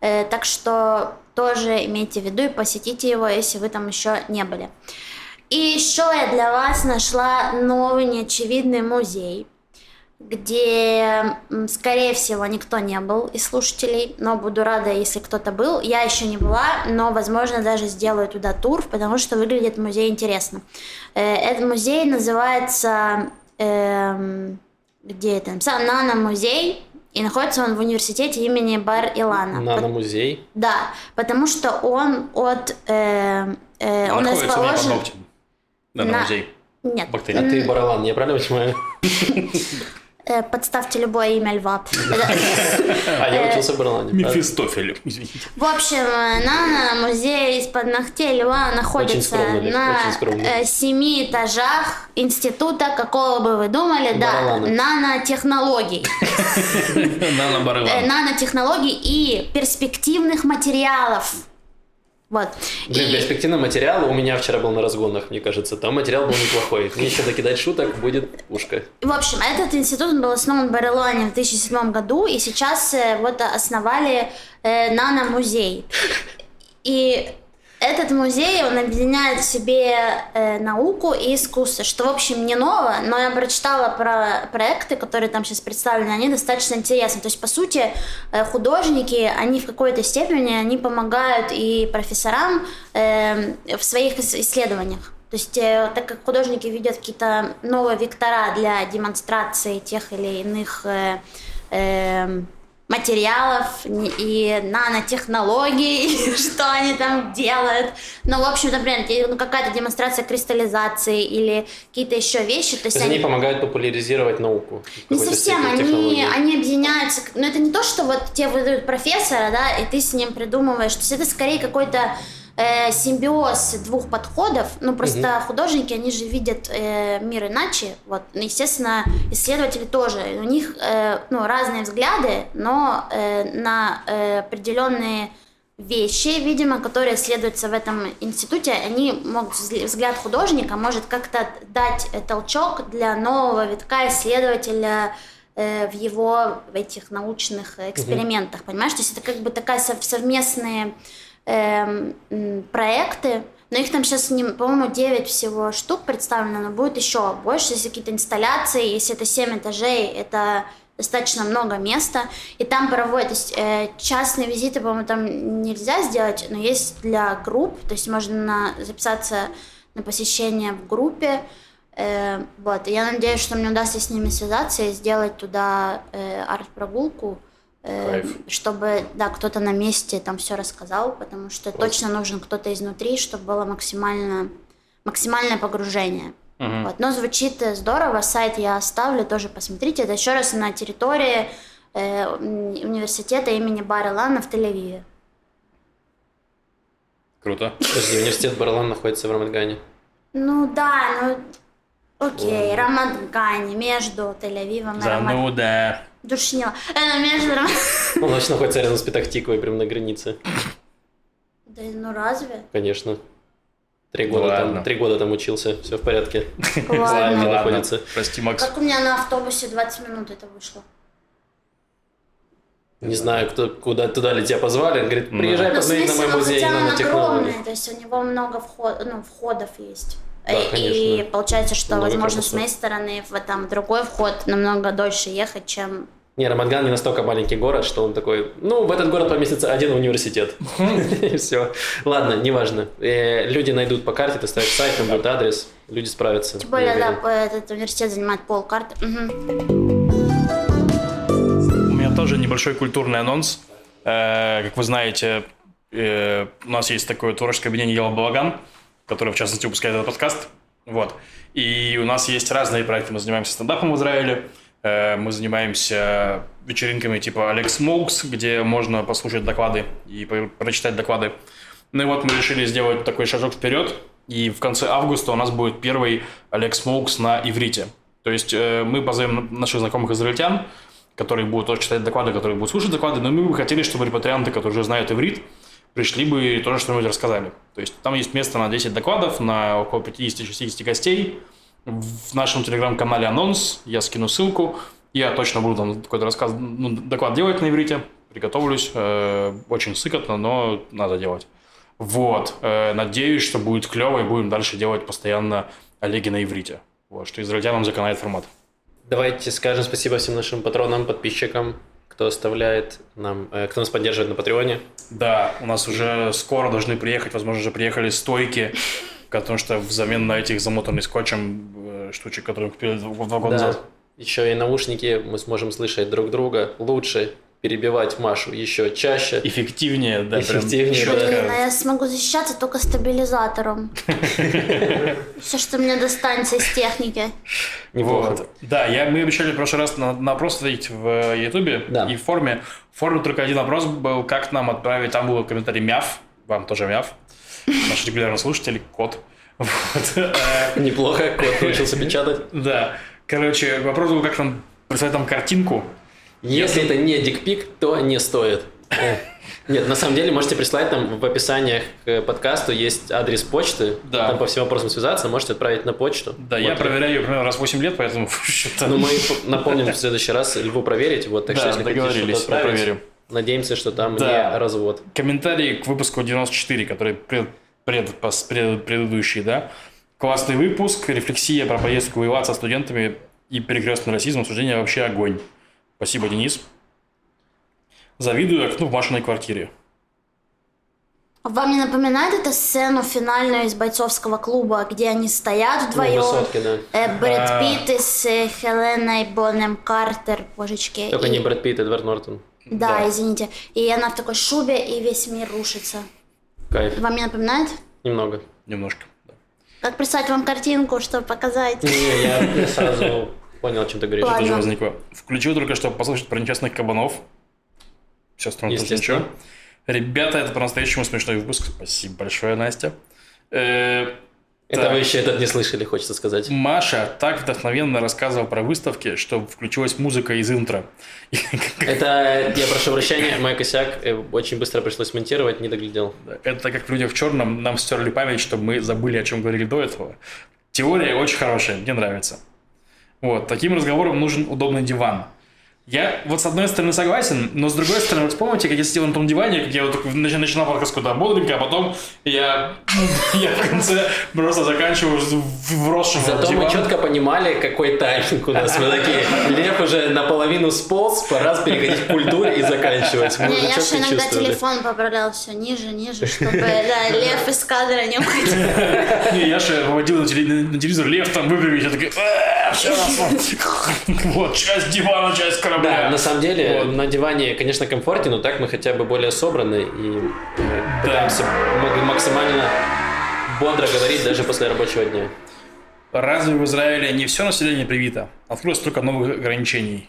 Э, Так что тоже имейте в виду и посетите его, если вы там еще не были. И еще я для вас нашла новый неочевидный музей где, скорее всего, никто не был из слушателей, но буду рада, если кто-то был. Я еще не была, но, возможно, даже сделаю туда тур, потому что выглядит музей интересно. Э, Этот музей называется... эм, где это? Нано-музей. И находится он в университете имени Бар-Илана. Нано-музей. Да, потому что он от... э, э, он под расположен... Да, на. Нет, А Бактерии. ты Баралан, я правильно понимаю? *laughs* э, подставьте любое имя льва. А я учился правильно? Мефистофель, извините. В общем, на музее из-под ногтей льва находится на э, семи этажах института, какого бы вы думали, да, нанотехнологий. *laughs* Нано Э. Нанотехнологий и перспективных материалов. Вот. Блин, И- перспективный материал у меня вчера был на разгонах, мне кажется. Там материал был неплохой. Мне еще докидать шуток будет пушка. В общем, этот институт был основан в Барселоне в 2007 году, и сейчас э, вот основали э, нано-музей. И этот музей, он объединяет в себе э, науку и искусство, что, в общем, не ново, но я прочитала про проекты, которые там сейчас представлены, они достаточно интересны. То есть, по сути, э, художники, они в какой-то степени, они помогают и профессорам э, в своих ис- исследованиях. То есть, э, так как художники видят какие-то новые вектора для демонстрации тех или иных э, эм, материалов и нанотехнологий, *laughs* что они там делают. Ну, в общем, например, ну, какая-то демонстрация кристаллизации или какие-то еще вещи. То есть они они помогают популяризировать науку. не какой-то совсем, они, они объединяются. Но это не то, что вот тебе выдают профессора, да, и ты с ним придумываешь. То есть это скорее какой-то э, симбиоз двух подходов. Ну, просто художники, они же видят э, мир иначе. Вот, Ну, естественно, исследователи тоже. У них э, ну, разные взгляды, но э, на э, определенные вещи, видимо, которые исследуются в этом институте, они могут, взгля- взгляд художника может как-то дать э, толчок для нового витка исследователя э, в его в этих научных экспериментах, понимаешь? То есть это как бы такая сов- совместные м, проекты, но их там сейчас, по-моему, 9 всего штук представлено, но будет еще больше, если какие-то инсталляции, если это 7 этажей, это достаточно много места, и там проводят, то есть э, частные визиты, по-моему, там нельзя сделать, но есть для групп, то есть можно на- записаться на посещение в группе, Э, вот, и я надеюсь, что мне удастся с ними связаться и сделать туда э, арт-прогулку, э, Кайф. чтобы, да, кто-то на месте там все рассказал, потому что точно нужен кто-то изнутри, чтобы было максимально, максимальное погружение. Вот, но звучит э, здорово, сайт я оставлю, тоже посмотрите. Это еще раз на территории э, университета имени Барелана в Тель-Авиве. Круто. Подожди, университет Барлан находится в Рамадгане. Ну да, ну окей, Рамадгане, между Тель-Авивом и Рамад... Зануда. Душнила. Э, Он вообще находится рядом с Петахтиквой, прям на границе. Да ну разве? Конечно. Три года, Ладно. там, три года там учился, все в порядке. Ладно. Находится. прости, Макс. Как у меня на автобусе 20 минут это вышло. Не знаю, кто, куда, туда ли тебя позвали. Он говорит, приезжай, Ну, посмотри на мой ну, музей хотя он нанотехнологий. огромный, то есть у него много вход, ну, входов есть. Да, и, конечно. и получается, что, Много возможно, с корпусов. моей стороны в там другой вход намного дольше ехать, чем... Не, Рамадган не настолько маленький город, что он такой, ну, в этот город поместится один университет. *laughs* И все. Ладно, неважно. Э, Люди найдут по карте, ты ставишь сайт, там будет адрес, люди справятся. Тем более, да, уверен. этот университет занимает полкарты. Мгм. У меня тоже небольшой культурный анонс. Э, Как вы знаете, э, у нас есть такое творческое объединение Ялла Балаган, которое, в частности, выпускает этот подкаст. Вот. И у нас есть разные проекты. Мы занимаемся стендапом в Израиле, э, мы занимаемся вечеринками типа Алекс Смоукс, где можно послушать доклады и прочитать доклады. Ну и вот мы решили сделать такой шажок вперед, и в конце августа у нас будет первый Алекс Смоукс на иврите. То есть э, мы позовем наших знакомых израильтян, которые будут тоже читать доклады, которые будут слушать доклады, но мы бы хотели, чтобы репатрианты, которые уже знают иврит, пришли бы и тоже что-нибудь рассказали. То есть там есть место на 10 докладов, на около 50-60 гостей. В нашем телеграм-канале анонс, я скину ссылку. Я точно буду там какой-то рассказ, ну, доклад делать на иврите, приготовлюсь. Э, очень сыкотно, но надо делать. Вот. Э, надеюсь, что будет клево, и будем дальше делать постоянно Олеги на иврите. Вот, что израильтянам заканает формат. Давайте скажем спасибо всем нашим патронам, подписчикам, кто оставляет нам, э, кто нас поддерживает на Патреоне. Да, у нас уже скоро должны приехать, возможно, уже приехали стойки, потому что взамен на этих замотанных скотчем э, штучек, которые мы купили два года Да. назад. Еще и наушники, мы сможем слышать друг друга лучше, перебивать Машу еще чаще. Эффективнее, да, прям Эффективнее, чётко. да. Блин, а я смогу защищаться только стабилизатором. *laughs* Все, что мне достанется из техники. Неплохо. Вот. Да, я, мы обещали в прошлый раз на, опрос ответить в Ютубе Да. и в форме. В форме только один вопрос был, как нам отправить, там был комментарий мяв, вам тоже мяв, наш регулярный слушатель, кот. Э, *laughs* Неплохо, кот научился печатать. Да. Короче, вопрос был, как нам прислать там картинку. Если это не дикпик, то не стоит. *laughs* Нет, на самом деле можете прислать нам в описаниях к подкасту есть адрес почты. Да. Там по всем вопросам связаться, можете отправить на почту. Да, я Вот. проверяю ее примерно раз в 8 лет, поэтому *laughs* что-то... Ну, мы напомним в следующий раз Льву проверить. Вот, так Да, что если хотите договорились, отправить, проверим. Надеемся, что там Да. не развод. Комментарий к выпуску 94, который пред, пред- пред- предыдущий, да. Классный выпуск, рефлексия про поездку воевать со студентами и перекрестный расизм, обсуждение вообще огонь. Спасибо, Денис. Завидую окну в Машиной квартире. Вам не напоминает эта сцену финальную из бойцовского клуба, где они стоят Ну, вдвоем? высотки, да. Э, Брэд А. Питт и с э, Хеленой Бонем Картер, божечки. Только и- не Брэд Питт, Эдвард Нортон. Да, Да. извините. И она в такой шубе, и весь мир рушится. Кайф. Вам не напоминает? Немного. Немножко. да. Как прислать вам картинку, чтобы показать? Не, я сразу понял, о чем ты говоришь. Ладно. Тоже возникло. Включил только что послушать про несчастных кабанов. Все странно, тоже ничего. Ребята, это по-настоящему смешной выпуск. Спасибо большое, Настя. Э, Это так. вы еще этот не слышали, хочется сказать. Маша так вдохновенно рассказывала про выставки, что включилась музыка из интро. *laughs* Это, я прошу прощения, мой косяк. э, Очень быстро пришлось монтировать, не доглядел. Это как в «Людях в черном» нам стерли память, чтобы мы забыли, о чем говорили до этого. Теория очень хорошая, мне нравится. Вот, таким разговорам нужен удобный диван. Я вот с одной стороны согласен, но с другой стороны, вот вспомните, как я сидел на том диване, как я вот нач- начинал подкаст куда бодренько, а потом я, *laughs* я в конце просто заканчиваю в- вросшим Зато диван. мы четко понимали, какой тайминг у нас. Мы такие, Лев уже наполовину сполз, пора переходить к культуре и заканчивать. Мы Не, уже я же иногда телефон поправлял все ниже, ниже, чтобы да, лев из кадра не уходил. *laughs* Не, я же выводил на, теле- на телевизор, лев там выпрямить, я такой, «Э, щас вот». *laughs* вот, часть дивана, часть корабля. Да, на самом деле Вот. на диване, конечно, комфортнее, но так мы хотя бы более собраны и э, пытаемся максимально бодро говорить даже после рабочего дня. Разве в Израиле не все население привито? Открылось столько новых ограничений.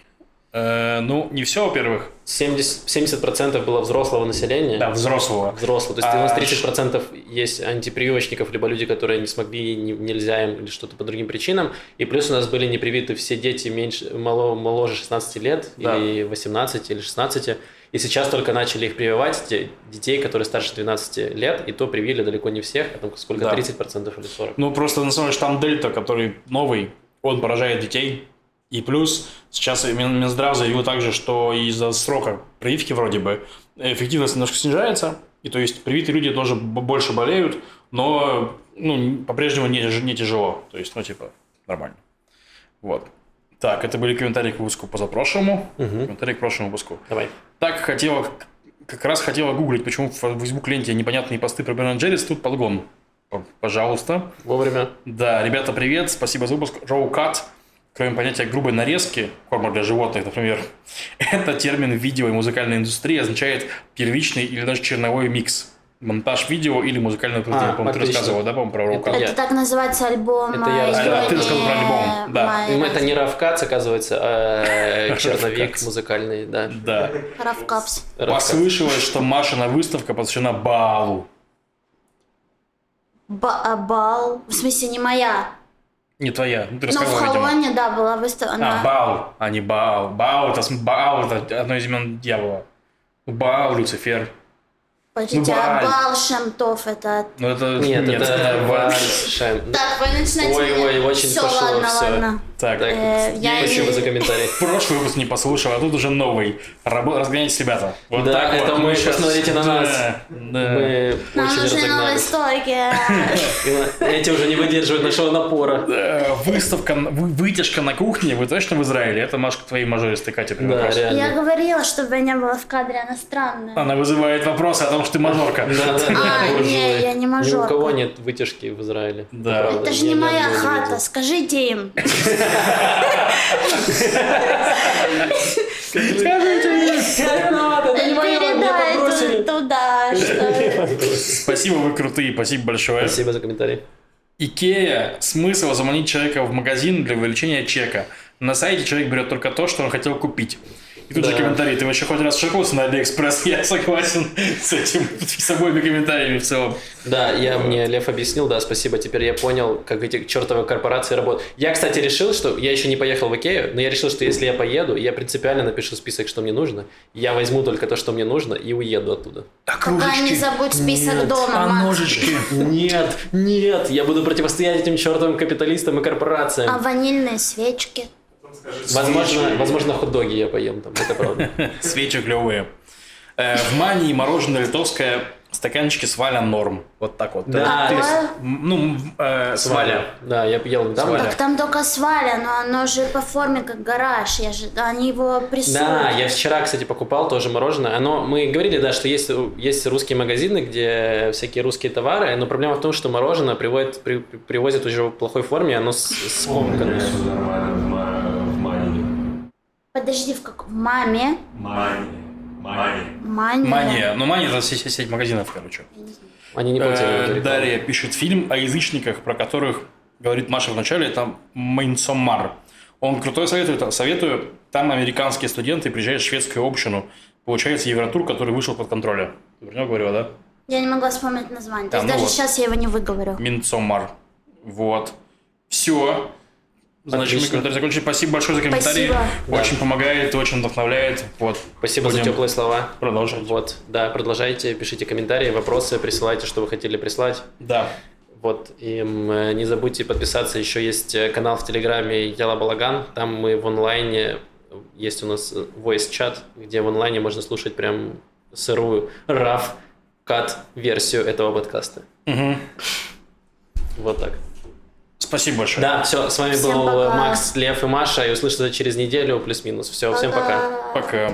Э, ну, не все, во-первых. 70%, 70% было взрослого населения. Да, взрослого. Взрослого. То есть А, у нас 30% есть антипрививочников, либо люди, которые не смогли, не- нельзя им или что-то по другим причинам. И плюс у нас были не привиты все дети меньше, мало, моложе 16 лет, Да. или 18, или 16. И сейчас только начали их прививать, те- детей, которые старше 12 лет, и то привили далеко не всех, а там сколько, Да. 30% или 40%. Ну, просто на самом деле штамм Дельта, который новый, он поражает детей. И плюс сейчас Мин- Минздрав заявил также, что из-за срока прививки вроде бы эффективность немножко снижается. И то есть привитые люди тоже больше болеют, но ну, по-прежнему не, не тяжело. То есть, ну, типа, нормально. Вот. Так, это были комментарии к выпуску позапрошлому. Комментарии к прошлому выпуску. Давай. Так хотела, как раз хотела гуглить, почему в Facebook ленте непонятные посты про Бен Джеррис, тут подгон. Пожалуйста. Вовремя. Да, ребята, привет, спасибо за выпуск. Row cut, кроме понятия грубой нарезки, корма для животных, например, *laughs* это термин в видео и музыкальной индустрии означает первичный или даже черновой микс. Монтаж видео или музыкальное произведение. А, По-моему, ты отлично. рассказывала, да, по-моему, про Row Это. Это так называется альбом. Это я рассказал. А, ты рассказал про альбом, да. Майя. Ну, это не равкац, оказывается, а э, черновик музыкальный, да. Да. Равкапс. Послышалось, что Машина выставка посвящена Баалу. Ба- а, Бал. В смысле, не моя. Не твоя, ты Ну, в видимо. Холоне, да, была выставка. А, Баал, а не Баал. Баал это, Баал это одно из имен дьявола. Баал, Люцифер. Подождите, ну, а. Бал Шемтов это... Ну это Нет, это Вааль. *laughs* Вальшем. Так, вы начинаете... Ой, ой, очень Все, пошло, ладно, всё. ладно. Так, Так, Э, я спасибо не- за комментарий. *laughs* прошлый выпуск не послушал, а тут уже новый. Рабо- Разгоняйтесь, ребята. Вот Да, так это вот. мы, щас- посмотрите на нас. Да, да. Мы Нам очень нужны новые стойки. *laughs* Эти уже не выдерживают нашего напора. Выставка, вы- вытяжка на кухне, вы точно в Израиле? Это, Машка, твоей мажористой Катя Да, вопрос. Я реально. говорила, чтобы не было в кадре, она странная. Она вызывает вопросы о том, что ты мажорка. Да, да, да. А, не, я не Ни у мажорка. кого нет вытяжки в Израиле. Да. Это же не моя хата, скажите им. *laughs* Передай ту- туда, что... Спасибо, вы крутые, спасибо большое. Спасибо за комментарий. Икея – смысл заманить человека в магазин для увеличения чека. На сайте человек берет только то, что он хотел купить. И тут же Да. комментарий. Ты вообще хоть раз шагнулся на Алиэкспресс? *laughs* Я согласен с этим, с обоими комментариями в целом. Да, я мне Лев объяснил, да, спасибо. Теперь я понял, как эти чертовы корпорации работают. Я, кстати, решил, что я еще не поехал в Икею, но я решил, что если я поеду, я принципиально напишу список, что мне нужно. Я возьму только то, что мне нужно, и уеду оттуда. А Пока не забудь список дома, а ножички? Нет, нет, я буду противостоять этим чертовым капиталистам и корпорациям. А ванильные свечки? Возможно, возможно, хот-доги я поем там, это правда. *laughs* Свечи клевые. Э, В Мании мороженое литовское стаканчики с Валя норм. Вот так вот. Да, ну, э, с Валя. Да, я ел там. Сваля. Так там только сваля, но оно же по форме как гараж. Я же, они его прессуют. Да, я вчера, кстати, покупал тоже мороженое. Оно, мы говорили, да, что есть, есть русские магазины, где всякие русские товары, но проблема в том, что мороженое приводит, при- привозят уже в плохой форме, оно с- скомканное. Подожди, в как? В маме? Мане. Мане. Мане? Мания. Ну, Мания это сеть, сеть магазинов, короче. Они не платили Э. Дарья пишет фильм о язычниках, про которых говорит Маша в начале, это Майнсомар. Он крутой советует, советую. Там американские студенты приезжают в шведскую общину. Получается Евротур, который вышел под контроля. Ты про него говорила, да? Я не могла вспомнить название. То А, есть ну даже вот. сейчас я его не выговорю. Минцомар. Вот. Все. Значит, мы Отлично. комментарий закончили. Спасибо большое за комментарий. Спасибо. Очень помогает, очень вдохновляет. Вот. Спасибо за Будем теплые слова. Продолжать. Вот, да, продолжайте, пишите комментарии, вопросы, присылайте, что вы хотели прислать. Да. Вот, и не забудьте подписаться, еще есть э, канал в Телеграме Яла Балаган, там мы в онлайне, есть у нас э, voice чат, где в онлайне можно слушать прям сырую RAW кат версию этого подкаста. Мгм. Вот так. Спасибо большое. Да, все, с вами Всем был пока. Макс, Лев и Маша, и услышимся через неделю плюс-минус. Все, всем пока. Пока.